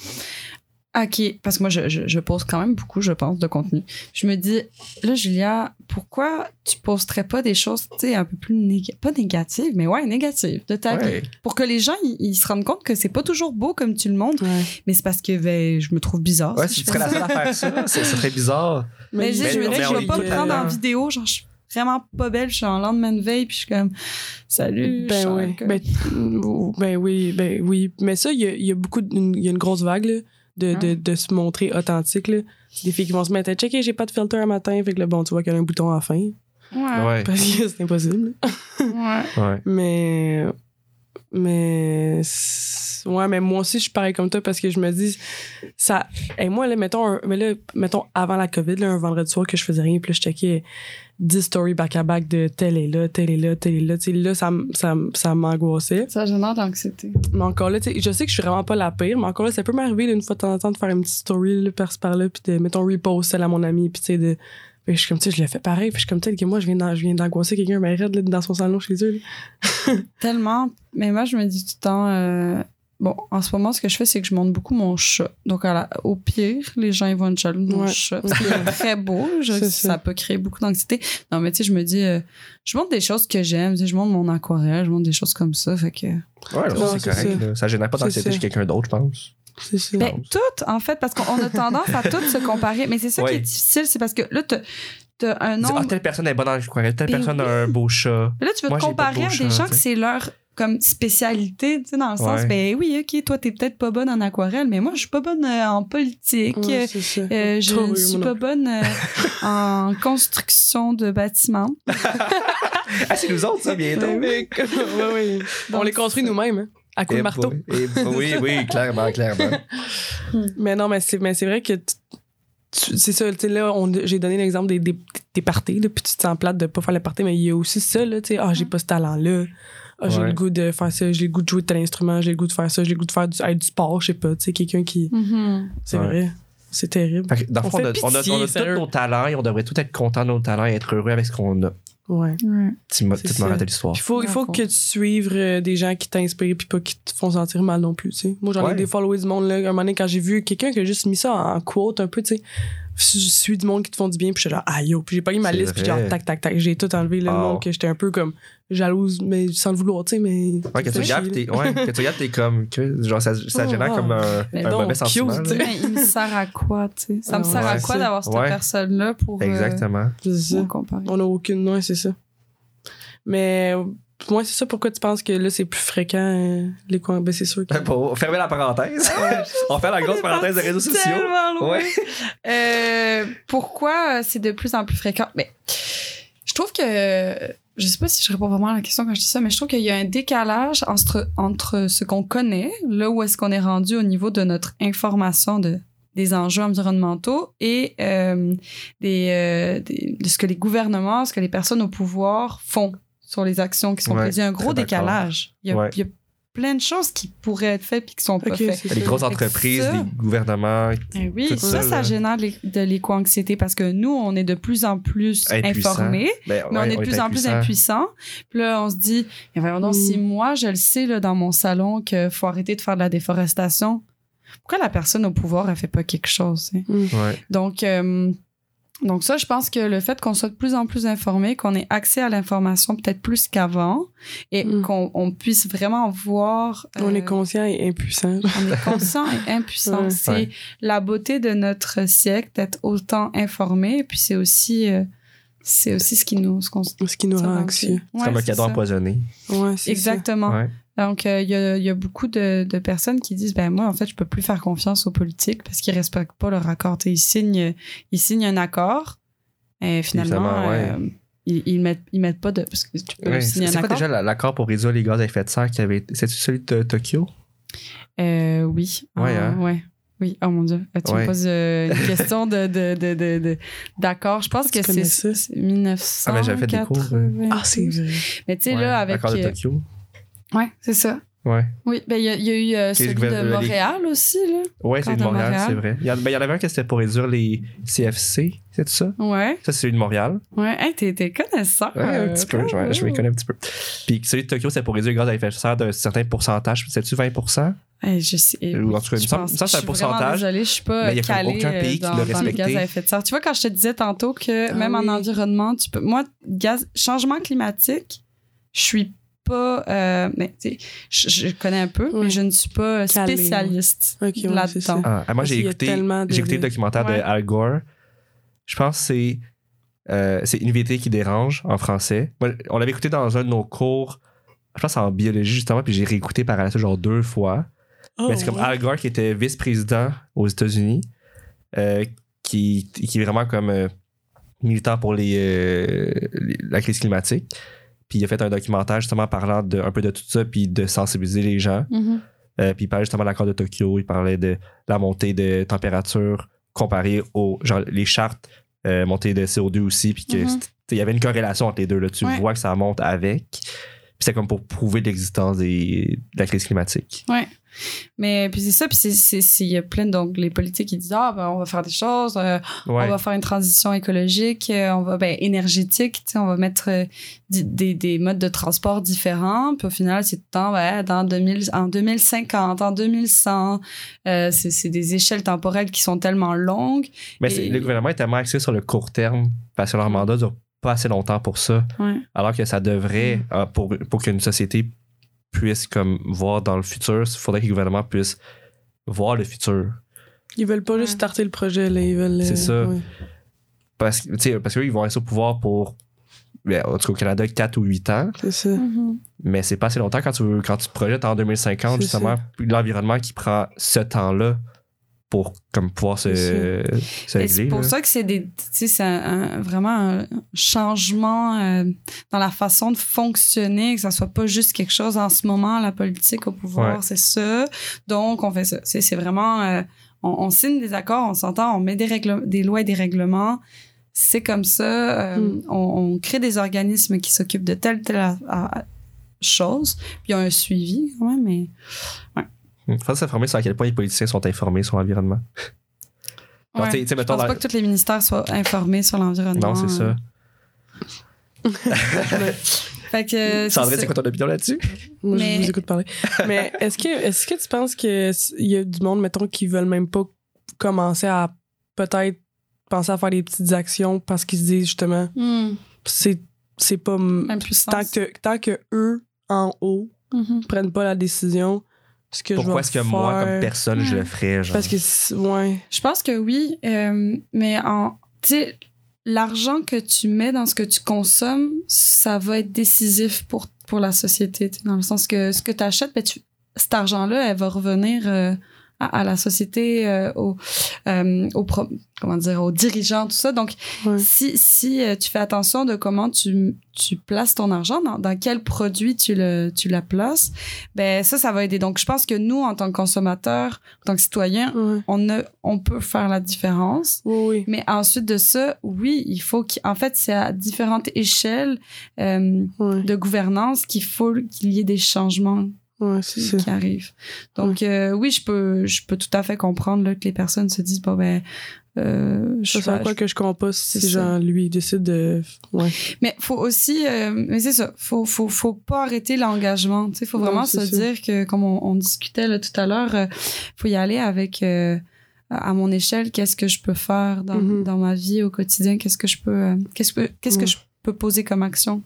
OK, parce que moi, je, je, je pose quand même beaucoup, je pense, de contenu. Je me dis, là, Julia, pourquoi tu posterais pas des choses, tu sais, un peu plus négatives, pas négatives, mais ouais, négatives de ta Ouais. vie? Pour que les gens, ils, se rendent compte que c'est pas toujours beau comme tu le montres, Ouais. mais c'est parce que ben, je me trouve bizarre. Ouais, si je tu serais la ça. seule à faire ça, ce serait bizarre. Mais, je, mais- je me dis, mais je vais pas me prendre en tellement- vidéo, genre, je suis vraiment pas belle, je suis en lendemain de veille, puis je suis comme, salut. je Ben oui. que- Ben, ben oui, ben oui. Mais ça, il y a, y a beaucoup, il y a une grosse vague là, de, de, de se montrer authentique. Là. C'est des filles qui vont se mettre à checker, j'ai pas de filter un matin, fait que là, bon, tu vois qu'il y a un bouton à la fin. Ouais. Parce que c'est impossible. ouais. Ouais. Mais. Mais. Ouais, mais moi aussi, je suis pareil comme toi parce que je me dis. Ça. Et moi, là, mettons, un- mais là, mettons, avant la COVID, là, un vendredi soir que je faisais rien, puis là, je checkais 10 stories back-à-back de tel est là, tel est là, tel est là. Tu sais, là, ça, ça, ça m'angoissait. Ça génère de l'anxiété. Mais encore là, tu sais, je sais que je suis vraiment pas la pire, mais encore là, ça peut m'arriver là, une fois de temps en temps de faire une petite story là, par-ci par-là, puis de, mettons, repost celle à mon ami, puis tu sais, de. Puis je suis comme, tu sais, je le fais pareil, puis je suis comme, tu sais, que moi, je viens d'an- je viens d'angoisser quelqu'un, mais raide, là, dans son salon chez eux. Tellement. Mais moi, je me dis tout le temps. euh, Bon, en ce moment, ce que je fais, c'est que je monte beaucoup mon chat. Donc, à la- au pire, les gens ils vont être jaloux de mon Ouais. chat. Ce qui est très beau. Je- C'est ça. ça. peut créer beaucoup d'anxiété. Non, mais tu sais, je me dis, euh, je montre des choses que j'aime. Tu sais, Je montre mon aquarelle, je montre des choses comme ça. Fait que. Ouais, c'est c'est correct. ça. Ça génère pas C'est d'anxiété chez quelqu'un d'autre, je pense. C'est ça. Ben, tout, en fait, parce qu'on a tendance à tout se comparer. Mais c'est ça qui est difficile, c'est parce que là, t'as t'as un Dire, nombre. Ah, telle personne est bonne dans l'aquarelle, telle Ben personne oui. a un beau chat. Mais là, tu veux Moi, te comparer à des gens tu que c'est leur comme spécialité, tu sais, dans le sens, Ouais. ben oui, ok, toi, t'es peut-être pas bonne en aquarelle, mais moi, je suis pas bonne euh, en politique. Ouais, euh, c'est ça. euh, je ne oui, suis pas bonne euh, en construction de bâtiments. Ah, c'est nous autres, ça, bientôt. Ouais, ouais, ouais, ouais. On les construit nous-mêmes, hein, à coups Et de marteau. boy. Et boy. oui, oui, clairement, clairement. Mais non, mais c'est, mais c'est vrai que c'est ça, tu sais, là, on- j'ai donné l'exemple des, des, des parties, là, puis tu te sens plate de pas faire les parties, mais il y a aussi ça, là, tu sais, ah, j'ai pas ce talent-là. Ah, j'ai Ouais. le goût de faire ça, j'ai le goût de jouer de tel instrument, j'ai le goût de faire ça, j'ai le goût de faire du, du sport, je sais pas, tu sais, quelqu'un qui. Mhm. C'est Ouais. vrai. C'est terrible. Fait que, dans le On fond, fait on a, on a- on a tous nos talents et on devrait tous être contents de nos talents et être heureux avec ce qu'on a. Ouais. Ça. morale de l'histoire. Puis faut, il faut que tu suives euh, des gens qui t'inspirent puis pas qui te font sentir mal non plus, tu sais. Moi, j'en Ouais. ai des followers du monde, là. Un moment donné, quand j'ai vu quelqu'un qui a juste mis ça en quote un peu, tu sais. Je suis du monde qui te font du bien, puis je suis genre, ah yo. Puis j'ai pas eu ma liste, puis genre, tac, tac, tac. J'ai tout enlevé, là, le Oh. monde que j'étais un peu comme jalouse, mais sans le vouloir, tu sais, mais. Ouais, quand tu regardes, t'es, ouais, comme, que, genre, ça, ça Oh, génère wow. comme un, Mais un donc, mauvais sentiment. tu là. sais. Mais il me sert à quoi, tu sais? Ça me Ah, sert à quoi d'avoir cette ouais. personne-là pour. euh, Exactement. C'est ça. pour comparer? On a aucune, ouais, c'est ça. Mais, moi, c'est ça pourquoi tu penses que là, c'est plus fréquent, euh, les coins? Ben, c'est sûr que. Pour fermer la parenthèse, on fait la grosse parenthèse des réseaux sociaux. Ouais. Euh, pourquoi euh, c'est de plus en plus fréquent? Mais je trouve que. Je sais pas si je réponds vraiment à la question quand je dis ça, mais je trouve qu'il y a un décalage entre, entre ce qu'on connaît, là où est-ce qu'on est rendu au niveau de notre information de, des enjeux environnementaux et euh, des, euh, des- de ce que les gouvernements, ce que les personnes au pouvoir font sur les actions qui sont Ouais, prises. Il y a un gros décalage. Il y, a, Ouais. il y a plein de choses qui pourraient être faites puis qui sont pas faites. Les grosses entreprises, ça- les gouvernements. Eh oui, Tout ça, ça, génère de l'é- de l'éco-anxiété parce que nous, on est de plus en plus informés, Ben, mais on est de plus en plus impuissants. Puis là, on se dit, mais voyons donc, Mm. si moi, je le sais là, dans mon salon qu'il faut arrêter de faire de la déforestation, pourquoi la personne au pouvoir, elle fait pas quelque chose? Ouais. Donc, euh, donc ça, je pense que le fait qu'on soit de plus en plus informé, qu'on ait accès à l'information peut-être plus qu'avant et Mm. qu'on on puisse vraiment voir... On euh, est conscient et impuissant. on est conscient et impuissant. Ouais. C'est Ouais. la beauté de notre siècle d'être autant informé. Puis c'est aussi, euh, c'est aussi ce qui nous, ce se- Ce qui nous ça rend rend anxieux. C'est comme un cadeau ça. empoisonné. Ouais, c'est Exactement. Ouais. Donc, euh, il y, a, il y a beaucoup de, de personnes qui disent, ben moi, en fait, je peux plus faire confiance aux politiques parce qu'ils respectent pas leur accord. Tu Ils signent, ils signent un accord et finalement, ouais. euh, ils, ils mettent, ils mettent pas de... Parce que tu peux Ouais. signer C'est un quoi accord. déjà la- l'accord pour réduire les gaz à effet de serre qui avait. C'est celui de Tokyo? Euh, oui. Ouais, Ah, hein? ouais. Oui, oh mon Dieu. Tu Ouais. me poses euh, une question de, de, de, de, de- d'accord. Je pense Tu que c'est ça? c'est 1900. Ah, mais j'avais fait des cours, euh. Ah, c'est vrai. Mais tu sais, Ouais, là, avec. L'accord de euh, Tokyo. Ouais, c'est ça. Ouais. Oui, ben il y, a- il y a eu euh, Qui celui de les- Montréal aussi, là. Ouais, c'est de Montréal, Montréal. c'est vrai. Il y, en, ben, y en avait un qui c'était pour réduire les CFC, c'est ça? Ouais. Ça, c'est celui de Montréal. Ouais. Hey, t'es, t'es connaisseur. Ouais, un petit peu. euh, ouais, je m'y connais un petit peu. Puis celui de Tokyo, c'est pour réduire les gaz à effet de serre d'un certain pourcentage. C'est-tu 20 Hey, je sais. Ou en tout cas, il me semble- que c'est un pourcentage. Désolée, je suis pas Mais il y a aucun pays euh, qui dans, l'a dans les gaz respecté. à effet de serre. Tu vois, quand je te disais tantôt que Ah même oui. en environnement, tu peux. Moi, gaz, changement climatique, je suis pas. euh, mais, tu sais, je, je connais un peu, mais je ne suis pas spécialiste ouais, là-dedans. Ah, moi, j'ai écouté, j'ai écouté le documentaire Ouais. de Al Gore. Je pense que c'est euh, c'est Une vérité qui dérange en français. Moi, on l'avait écouté dans un de nos cours, je pense en biologie justement, puis j'ai réécouté par la suite genre deux fois. Oh, Mais c'est comme ouais. Al Gore qui était vice-président aux États-Unis, euh, qui, qui est vraiment comme euh, militant pour les, euh, les- la crise climatique. Puis il a fait un documentaire justement parlant de, un peu de tout ça, puis de sensibiliser les gens. Mhm. Euh, puis il parlait justement de l'accord de Tokyo, il parlait de la montée de température comparée aux genre, les chartes euh, montée de CO2 aussi, puis que Mhm. y avait une corrélation entre les deux. Là. Tu Ouais. vois que ça monte avec. Puis c'est comme pour prouver l'existence des- de la crise climatique. Ouais. Mais puis c'est ça, puis c'est- il y a plein donc les politiques qui disent ah ben on va faire des choses, euh, Ouais. on va faire une transition écologique, euh, on va ben énergétique, tu sais, on va mettre euh, des, des modes de transport différents, puis au final c'est temps ouais, dans 2000 en 2050, en 2100, euh, c'est c'est des échelles temporelles qui sont tellement longues. Mais Et- le gouvernement est tellement axé sur le court terme parce que leur mandat dure pas assez longtemps pour ça. Ouais. Alors que ça devrait, pour, pour qu'une société puisse comme voir dans le futur, il faudrait que le gouvernement puisse voir le futur. Ils veulent pas Ouais. juste starter le projet, là. Ils veulent. C'est euh, ça. ouais. Parce, que, tu sais, parce qu'eux, ils vont rester au pouvoir pour, ben, en tout cas au Canada, 4 ou 8 ans. C'est ça. Mm-hmm. Mais c'est pas assez longtemps quand tu, veux- quand tu te projettes en 2050, C'est justement, l'environnement qui prend ce temps-là pour comme pouvoir se, se Et c'est régler. pour là. ça que c'est des, tu sais, c'est un- un- vraiment un changement euh, dans la façon de fonctionner, que ça soit pas juste quelque chose en ce moment, la politique au pouvoir, Ouais. c'est ça. Donc, on fait ça. C'est, c'est vraiment, euh, on, on signe des accords, on s'entend, on met des règles, des lois et des règlements. C'est comme ça. euh, Mm. on, on crée des organismes qui s'occupent de telle, telle a- a- chose. Puis il y a un suivi quand même, mais faut s'informer sur à quel point les politiciens sont informés sur l'environnement. Alors, ouais. tu sais- tu sais, je mettons, pense dans- pas que tous les ministères soient informés sur l'environnement. Non, c'est ça. Fait que, Sandrine, c'est c'est quoi ton opinion là-dessus? Moi, Mais- je vous écoute parler. Mais est-ce que, est-ce que tu penses qu'il y a du monde, mettons, qui veulent même pas commencer à peut-être penser à faire des petites actions parce qu'ils se disent justement, Hmm, c'est, c'est pas. Tant que, tant que eux, en haut, Mhm. prennent pas la décision, ce que je Pourquoi est-ce que moi, comme personne, je le ferais? Genre? Parce que, c'est- ouais. Je pense que oui, euh, mais en, tu sais, l'argent que tu mets dans ce que tu consommes, ça va être décisif pour, pour la société, tu sais, dans le sens que ce que tu achètes, ben, tu, cet argent-là, elle va revenir euh, à, à la société, euh, aux, euh, aux pro- comment dire, aux dirigeants, tout ça. Donc, Ouais. si, si euh, tu fais attention de comment tu, tu places ton argent, dans, dans quel produit tu le, tu la places, ben ça, ça va aider. Donc, je pense que nous, en tant que consommateurs, en tant que citoyens, Ouais. on, a, on peut faire la différence. Oui, oui. Mais ensuite de ça, oui, il faut qu'en fait, c'est à différentes échelles euh, Ouais. de gouvernance qu'il faut qu'il y ait des changements Ouais, c'est qui, ça. qui arrivent. Donc, euh, oui, je peux, je peux tout à fait comprendre là, que les personnes se disent, bon, ben, euh, je Ça sert à quoi que je composte si, ça. genre, lui, il décide de. Ouais. Mais faut aussi, euh, mais c'est ça, faut, faut, faut pas arrêter l'engagement. Tu sais, faut vraiment se ça. dire que, comme on, on discutait là, tout à l'heure, euh, faut y aller avec, à mon échelle, qu'est-ce que je peux faire dans, Mhm. dans ma vie au quotidien, qu'est-ce que je peux, qu'est-ce que, qu'est-ce que je peux poser comme action?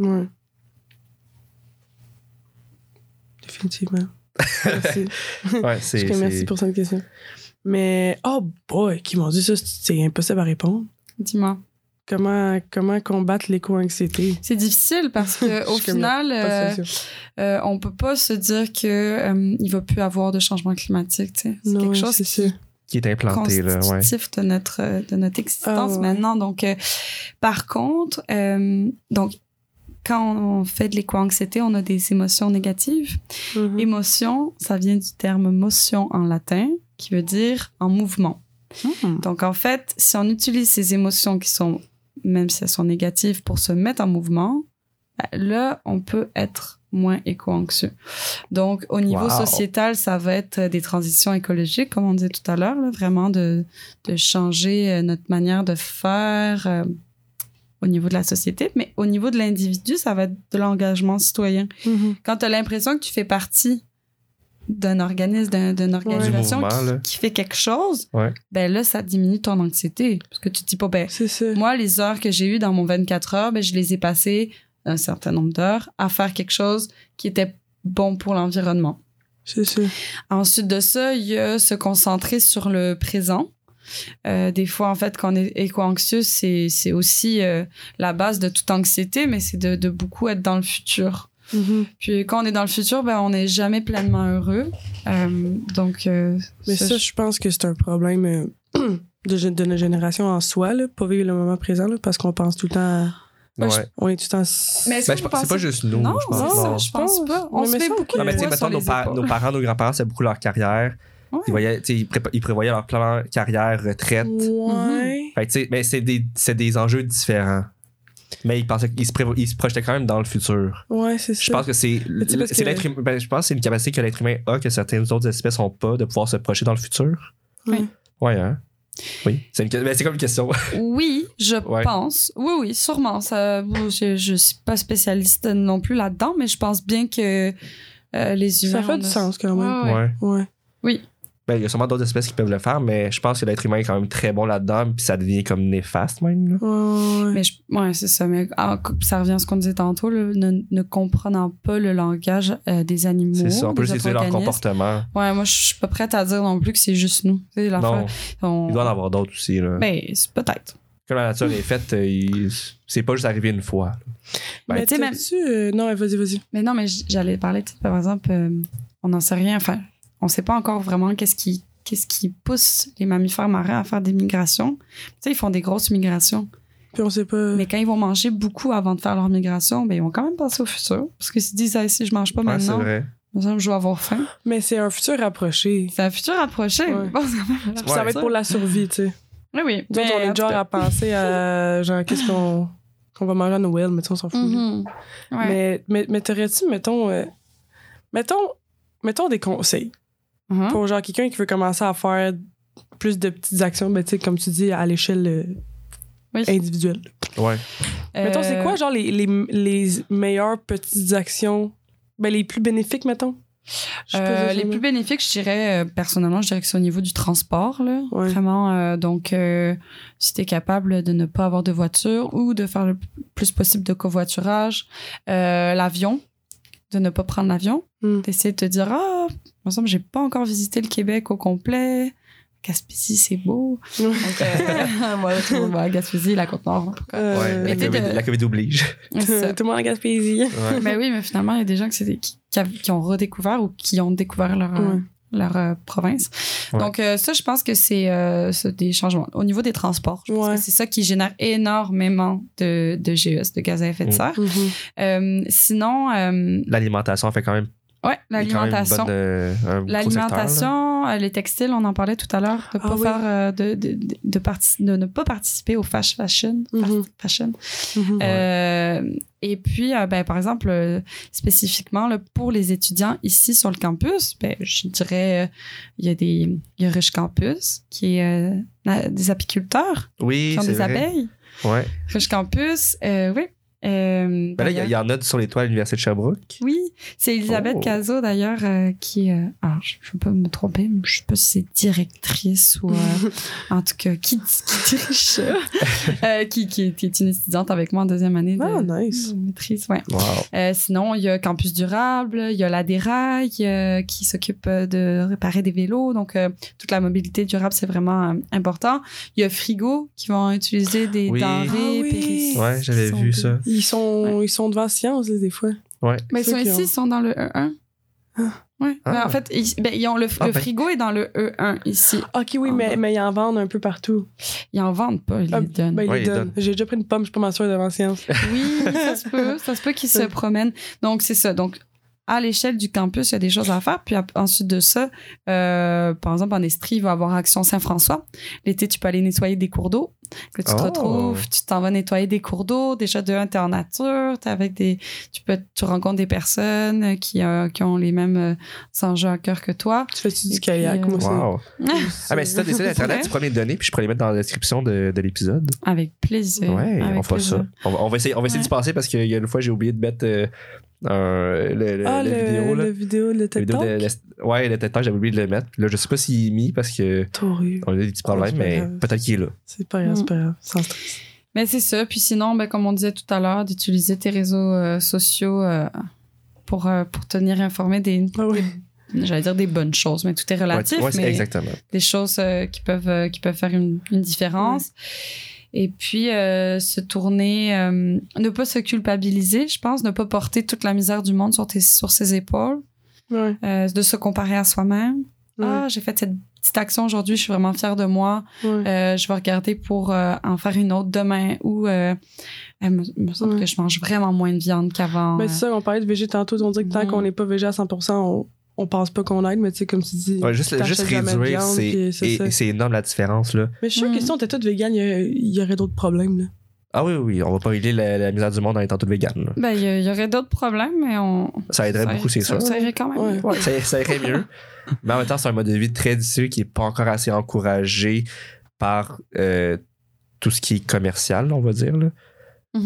Ouais. Définitivement. Merci. Ouais. Je te remercie pour cette question. Mais, oh boy, qui m'ont dit ça, c'est impossible à répondre. Dis-moi. Comment, comment combattre l'éco-anxiété? C'est difficile parce que Je au suis comme, final, euh, euh, on peut pas se dire que euh, il va plus avoir de changement climatique. C'est quelque chose c'est qui, est implanté, là, ouais. de notre euh, de notre existence Ah, ouais. maintenant. Donc, euh, par contre, euh, donc quand on fait de l'éco-anxiété, on a des émotions négatives. Mhm. Émotion, ça vient du terme motion en latin, qui veut dire en mouvement. Mhm. Donc, en fait, si on utilise ces émotions qui sont, même si elles sont négatives, pour se mettre en mouvement, ben, là, on peut être moins éco-anxieux. Donc, au niveau Wow. sociétal, ça va être des transitions écologiques, comme on disait tout à l'heure, vraiment de, de changer euh, notre manière de faire euh, au niveau de la société. Mais au niveau de l'individu, ça va être de l'engagement citoyen. Mhm. Quand tu as l'impression que tu fais partie d'un organisme, d'un- d'une Du organisation mouvement, qui, fait quelque chose, Ouais. ben là, ça diminue ton anxiété. Parce que tu te dis pas, ben, moi, les heures que j'ai eues dans mon 24 heures, ben, je les ai passées un certain nombre d'heures à faire quelque chose qui était bon pour l'environnement. C'est ça. Ensuite de ça, il y a se concentrer sur le présent. Euh, des fois, en fait, quand on est éco-anxieux, c'est, c'est aussi euh, la base de toute anxiété, mais c'est de, de beaucoup être dans le futur. Mhm. Puis quand on est dans le futur, ben, on n'est jamais pleinement heureux. Euh, donc, euh, Mais ça, ça, je pense que c'est un problème euh, de, de notre génération en soi, là, pas vivre le moment présent, là, parce qu'on pense tout le temps à- je-. On est tout le temps. Mais est-ce Ben, pense- c'est pas juste nous, Non, je pense. Non. je pense pas. On Mais se met beaucoup que- Non, mais mettons, nos, nos parents, nos grands-parents, c'est beaucoup leur carrière. Ouais. Ils, voyaient, ils, prévoyaient leur plan carrière, retraite. Ouais. Fait que, tu sais, mais c'est des, c'est des enjeux différents. Mais ils, pensaient, se, ils se projetaient quand même dans le futur. Ouais, c'est ça. Je pense que c'est que- ben, je pense c'est une capacité que l'être humain a que certaines autres espèces n'ont pas de pouvoir se projeter dans le futur. Oui. Ouais, hein? Oui. C'est une ben, c'est comme une question. Oui, je Ouais. pense. Oui, oui, sûrement. Ça, je, je suis pas spécialiste non plus là-dedans, mais je pense bien que euh, les humains. Ça fait du a- sens quand même. Ouais, ouais. Ouais. Ben, il y a sûrement d'autres espèces qui peuvent le faire, mais je pense que l'être humain est quand même très bon là-dedans, puis ça devient comme néfaste même. là. Ouais. Mais je- ouais, c'est ça. Mais ah, ça revient à ce qu'on disait tantôt, ne, ne comprenant pas le langage euh, des animaux. C'est ça. On peut juste leur comportement. Ouais, moi, je suis pas prête à dire non plus que c'est juste nous. Non, on- il doit en avoir d'autres aussi. Là. Ben, c'est peut-être. Comme la nature est faite, euh, c'est pas juste arrivé une fois. Ben, Mais tu sais, même- euh, Non, vas-y, vas-y. Mais non, mais j'allais parler, par exemple, euh, on n'en sait rien. Enfin, on sait pas encore vraiment qu'est-ce qui, qu'est-ce qui pousse les mammifères marins à faire des migrations. Tu sais, ils font des grosses migrations. Puis on sait pas. Mais quand ils vont manger beaucoup avant de faire leur migration, ben, ils vont quand même penser au futur. Parce que s'ils disent, Ah, si je mange pas Ouais, c'est maintenant, que je vais avoir faim. Mais c'est un futur rapproché. C'est un futur approché. Ouais. Bon, ça va- Puis ça va être pour la survie, tu sais. Oui, oui. Nous on est genre à penser à genre qu'est-ce qu'on qu'on va manger à Noël, mais tu sais, on s'en fout. Mhm. Ouais. Mais, mais, mais t'aurais-tu, mettons, euh, mettons, mettons des conseils Mhm. pour genre quelqu'un qui veut commencer à faire plus de petites actions, ben, tu sais, comme tu dis, à l'échelle euh, Oui. individuelle. Ouais. Mettons, c'est Euh, quoi, genre, les, les, les meilleures petites actions, ben, les plus bénéfiques, mettons? Euh, les plus bénéfiques, je dirais, euh, personnellement, je dirais que c'est au niveau du transport. Là. Ouais. Vraiment, euh, donc, euh, si tu es capable de ne pas avoir de voiture ou de faire le plus possible de covoiturage, euh, l'avion, de ne pas prendre l'avion, Hmm. d'essayer de te dire, ah, me semble j'ai pas encore visité le Québec au complet. Gaspésie, c'est beau. Donc, euh, moi, tout le monde va à Gaspésie, la Côte-Nord. Euh, Ouais, la, COVID, oblige. Ça. Tout le monde en Gaspésie. Ouais. mais oui, mais finalement, il y a des gens qui, ont redécouvert ou qui ont découvert leur, euh, Ouais. Leur euh, province. Ouais. Donc, euh, ça, je pense que c'est euh, des changements. Au niveau des transports, je pense Ouais. que c'est ça qui génère énormément de, de GES, de gaz à effet de Mm. serre. Mhm. Euh, sinon, euh, L'alimentation fait quand même, une l'alimentation. euh. L'alimentation, euh, les textiles, on en parlait tout à l'heure, de, Ah pas oui. faire, euh, de, de, de, de parti- de ne pas participer au fast fashion. Mhm. fashion. Mhm. Euh, et puis, euh, ben, par exemple, euh, spécifiquement là, pour les étudiants ici sur le campus, ben, je dirais, euh, il y a des il y a Rush Campus, qui est euh, des apiculteurs Oui, qui ont des vrai. abeilles. Ouais. Campus, euh, oui. Euh, Ben là, il y y, en a sur les toits à l'Université de Sherbrooke. oui, c'est Elisabeth Oh. Cazot d'ailleurs euh, qui. euh, alors, je ne veux pas me tromper, mais je sais pas si c'est directrice ou. euh, en tout cas, qui, qui dirige. Euh, qui, qui, est- qui est une étudiante avec moi en deuxième année de, Ah, nice. de maîtrise. Ouais. Wow. Euh, sinon, il y a Campus Durable, il y a la Déraille euh, qui s'occupe de réparer des vélos. Donc, euh, toute la mobilité durable, c'est vraiment euh, important. Il y a Frigo qui vont utiliser des Oui. denrées Ah oui. périssables. Ouais, j'avais vu ça. Ils sont, ils sont devant Science, des fois. Ouais. Mais ils sont ici, ont- ils sont dans le E1. Ouais. Ah. Ben, en fait, ils, ben, ils ont le, Ah, le ben. frigo est dans le E1 ici. Ok, oui, Ah, mais, mais ils en vendent un peu partout. Ils en vendent pas, ils Ah, les donnent. Ben, ils Ouais, donnent. donnent. J'ai déjà pris une pomme, je suis pas mal sûre devant Science. Oui, ça se peut. Ça se peut qu'ils se promènent. Donc, c'est ça. Donc, à l'échelle du campus, il y a des choses à faire. Puis ensuite de ça, euh, par exemple, en Estrie, il va y avoir Action Saint-François. L'été, tu peux aller nettoyer des cours d'eau. Que tu te Oh. retrouves, tu t'en vas nettoyer des cours d'eau. Déjà, de un, t'es en nature, t'es avec des, tu peux, tu rencontres des personnes qui, euh, qui ont les mêmes euh, enjeux à cœur que toi. Tu fais-tu Et du puis, kayak, euh, moi. Wow. Ah, mais si t'as des sites internet, tu prends les données, puis je pourrais les mettre dans la description de, de l'épisode. Avec plaisir. Ouais, avec on fera plaisir. ça. On va, on va essayer, on va essayer Ouais. d'y passer parce qu'il y a une fois, j'ai oublié de mettre euh, un- le, le- Ah, la le, vidéo. Là. le vidéo, le La TED vidéo de- Talk? de- ouais, le TED Talk, j'avais oublié de le mettre. Là, je sais pas s'il est mis parce que Torrue. on a des petits problèmes, mais grave. peut-être qu'il est là. C'est pas grave, Mm. c'est pas grave. Sans stress. Mais c'est ça. Puis sinon, ben, comme on disait tout à l'heure, d'utiliser tes réseaux euh, sociaux euh, pour, euh, pour tenir informé des, Ah oui. j'allais dire des bonnes choses, mais tout est relatif. Ouais, ouais, mais exactement. des choses euh, qui peuvent euh, qui peuvent faire une, une différence. Et puis euh, se tourner, euh, ne pas se culpabiliser, je pense, ne pas porter toute la misère du monde sur tes sur ses épaules, Ouais. euh, de se comparer à soi-même. Ouais. Ah, j'ai fait cette petite action aujourd'hui, je suis vraiment fière de moi. ouais. Je vais regarder pour en faire une autre demain ou il me, me semble que je mange vraiment moins de viande qu'avant. Ben, c'est ça, on parlait de végé tantôt. On dirait que tant qu'on n'est pas végé à 100%, on, on pense pas qu'on aide, mais tu sais, comme tu dis. Ouais, juste juste réduire, c'est ça. énorme la différence. Là. Mais je suis sûre Mm. que si on était tous véganes, il y aurait- il y, aurait d'autres problèmes. Là. Ah oui, oui, on va pas régler la, la misère du monde en étant tout vegan. là. Ben, il y, aurait d'autres problèmes, mais on. Ça aiderait beaucoup, c'est sûr. Ça irait quand même. Ouais. Ouais, ça, ça irait mieux. Mais en même temps, c'est un mode de vie très difficile qui est pas encore assez encouragé par euh, tout ce qui est commercial, on va dire. Là. Tu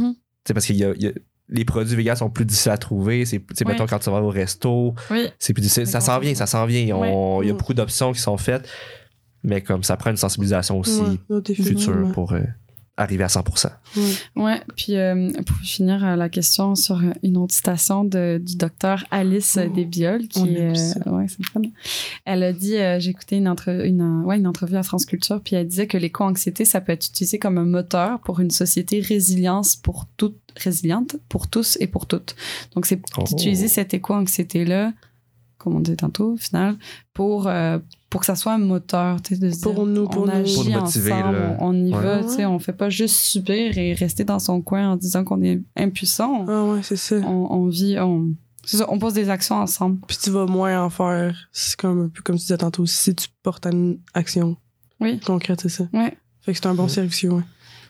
sais, parce qu'il y a, il y a- les produits végans sont plus difficiles à trouver. C'est, Oui. mettons, quand tu vas au resto, Oui. c'est plus difficile. Ça s'en vient, ça s'en vient. Il y a beaucoup d'options qui sont faites, mais comme ça prend une sensibilisation aussi future pour euh, arriver à 100%. Ouais, puis euh, pour finir euh, la question sur euh, une autre citation de, du docteur Alice Oh, Desbioles, qui est. ça. ouais, c'est le fun. Elle a dit euh, j'ai écouté une, entre, une, euh, ouais, une entrevue à France Culture, puis elle disait que l'éco-anxiété, ça peut être utilisé comme un moteur pour une société résilience pour toutes, résiliente pour tous et pour toutes. Donc, c'est Oh. d'utiliser cette éco-anxiété-là, comme on disait tantôt, au final, pour. Pour que ça soit un moteur, tu sais, de se Pour dire, nous, pour on nous. agit Pour nous motiver, ensemble, là. on, on y Ouais. va, tu sais, on fait pas juste subir et rester dans son coin en disant qu'on est impuissant. Ah ouais, c'est ça. On, on vit, on, c'est ça, on pose des actions ensemble. Puis tu vas moins en faire. C'est comme un peu comme tu disais tantôt, si tu portes à une action Oui. concrète, c'est ça. Ouais. Fait que c'est un bon service, ouais.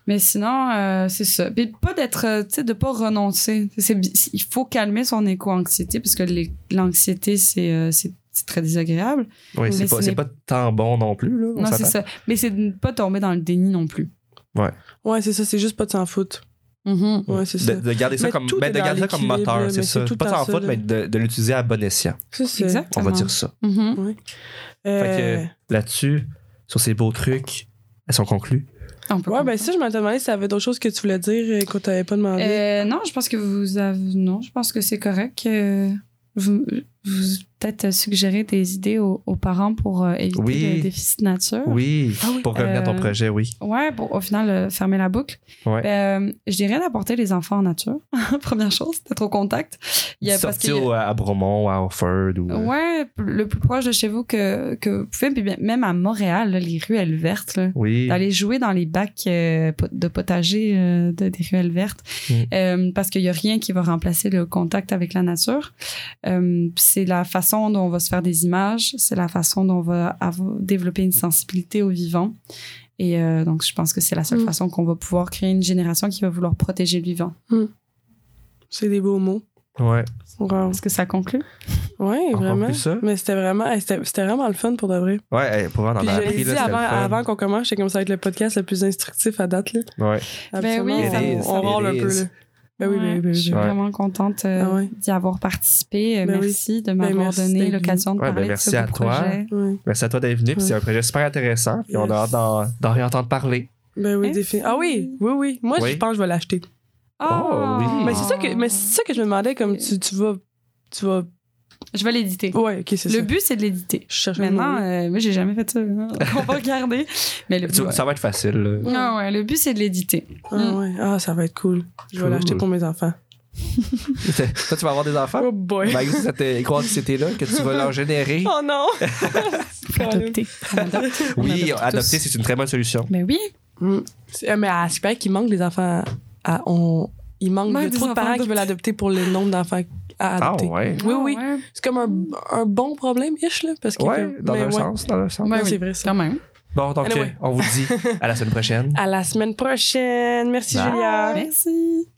Mais sinon, euh, c'est ça. Puis pas d'être, euh, tu sais, de pas renoncer. Il faut calmer son éco-anxiété parce que l'anxiété, c'est, euh, c'est, c'est très désagréable. Oui, Mais c'est ce pas, pas tant bon non plus. Là, on non, c'est ça. Mais c'est de ne pas tomber dans le déni non plus. Ouais, c'est ça, c'est juste pas de s'en foutre. Mhm. Ouais, c'est ça. De, de garder ça Mais comme, ben, de garder ça comme moteur, c'est c'est ça. tout Pas le tant temps en faute, ça, mais de, de l'utiliser à bon escient. C'est ça. On va dire ça. Mhm. Euh, Fait que là-dessus, sur ces beaux trucs, elles sont conclues. On peut Ouais, ben ça, je m'étais demandé si t'avais d'autres choses que tu voulais dire euh, qu'on t'avait pas demandé. Euh, non, je pense que vous avez. Non, je pense que c'est correct. vous, vous peut-être suggérer des idées aux, aux parents pour euh, éviter Oui. le déficit nature? Oui, Ah oui. pour revenir à ton Euh, projet, oui. Ouais, pour au final euh, fermer la boucle. Ouais. Ben, euh, je dirais d'apporter les enfants en nature. Première chose, d'être au contact. Il y a parce Sortir qu'il y a- au- à Bromont, à Offord ou. euh, Ouais, le plus proche de chez vous que, que vous pouvez. Puis même à Montréal, là, les ruelles vertes, là, Oui. d'aller jouer dans les bacs euh, de potager euh, de, des ruelles vertes Mm. Euh, parce qu'il n'y a rien qui va remplacer le contact avec la nature. Euh, puis c'est la façon dont on va se faire des images, c'est la façon dont on va avoir- développer une sensibilité au vivant. Et euh, donc, je pense que c'est la seule Mm. façon qu'on va pouvoir créer une génération qui va vouloir protéger le vivant. C'est des beaux mots. Ouais. Wow. Est-ce que ça conclut? Ouais, Encore vraiment. ça? Mais c'était vraiment, c'était c'était vraiment le fun pour de vrai. Ouais, pour vrai, on en a je appris, là, avant, avant qu'on commence, j'étais comme ça va être le podcast le plus instructif à date. Là. Ouais. Ben oui, on, on un peu. Là. Ben oui, Ouais, ben oui, ben je suis vraiment contente euh, Ah ouais. d'y avoir participé. Euh, Ben oui. merci de Ben m'avoir donné l'occasion de Ouais, ben parler merci de ce à toi. projet. Ouais. Merci à toi d'être venu, c'est un projet super intéressant, puis on a hâte d'en, réentendre parler. Ben oui. Ah oui, oui, oui. Moi, Oui. je pense que je vais l'acheter. Oh, oui. Mais c'est ça que, mais c'est ça que je me demandais, comme tu, tu vas, tu vas. Je vais l'éditer. Ouais, ok, c'est ça. Le but, c'est de l'éditer. Je cherchais le Maintenant, euh, moi, j'ai jamais fait ça. hein. On va regarder. Mais le but. Ça va être facile. là. Ah ouais, le but, c'est de l'éditer. Ah ouais, ah ça va être cool. Je vais Cool. l'acheter pour mes enfants. Toi, tu vas avoir des enfants? Oh boy. Malgré cette éco-anxiété-là que tu vas leur générer. Oh non. Adopter. On adopte. On Oui, adopte adopter, tous. c'est une très bonne solution. Ben oui. Mm. C'est- euh, Mais à super qu'il manque des enfants. À, on, il manque Manque il a des trop de enfants parents qui adoptés. veulent adopter pour le nombre d'enfants à Ah ouais. Oui, oui. Ouais, C'est comme un, un bon problème, ish, là. Parce que, Ouais, comme- dans mais un ouais. sens, dans un sens. Ouais, Ouais, oui, c'est vrai, ça. Quand même. Bon, donc, Anyway. on vous dit à la semaine prochaine. À la semaine prochaine. Merci, Bye. Julia. Merci.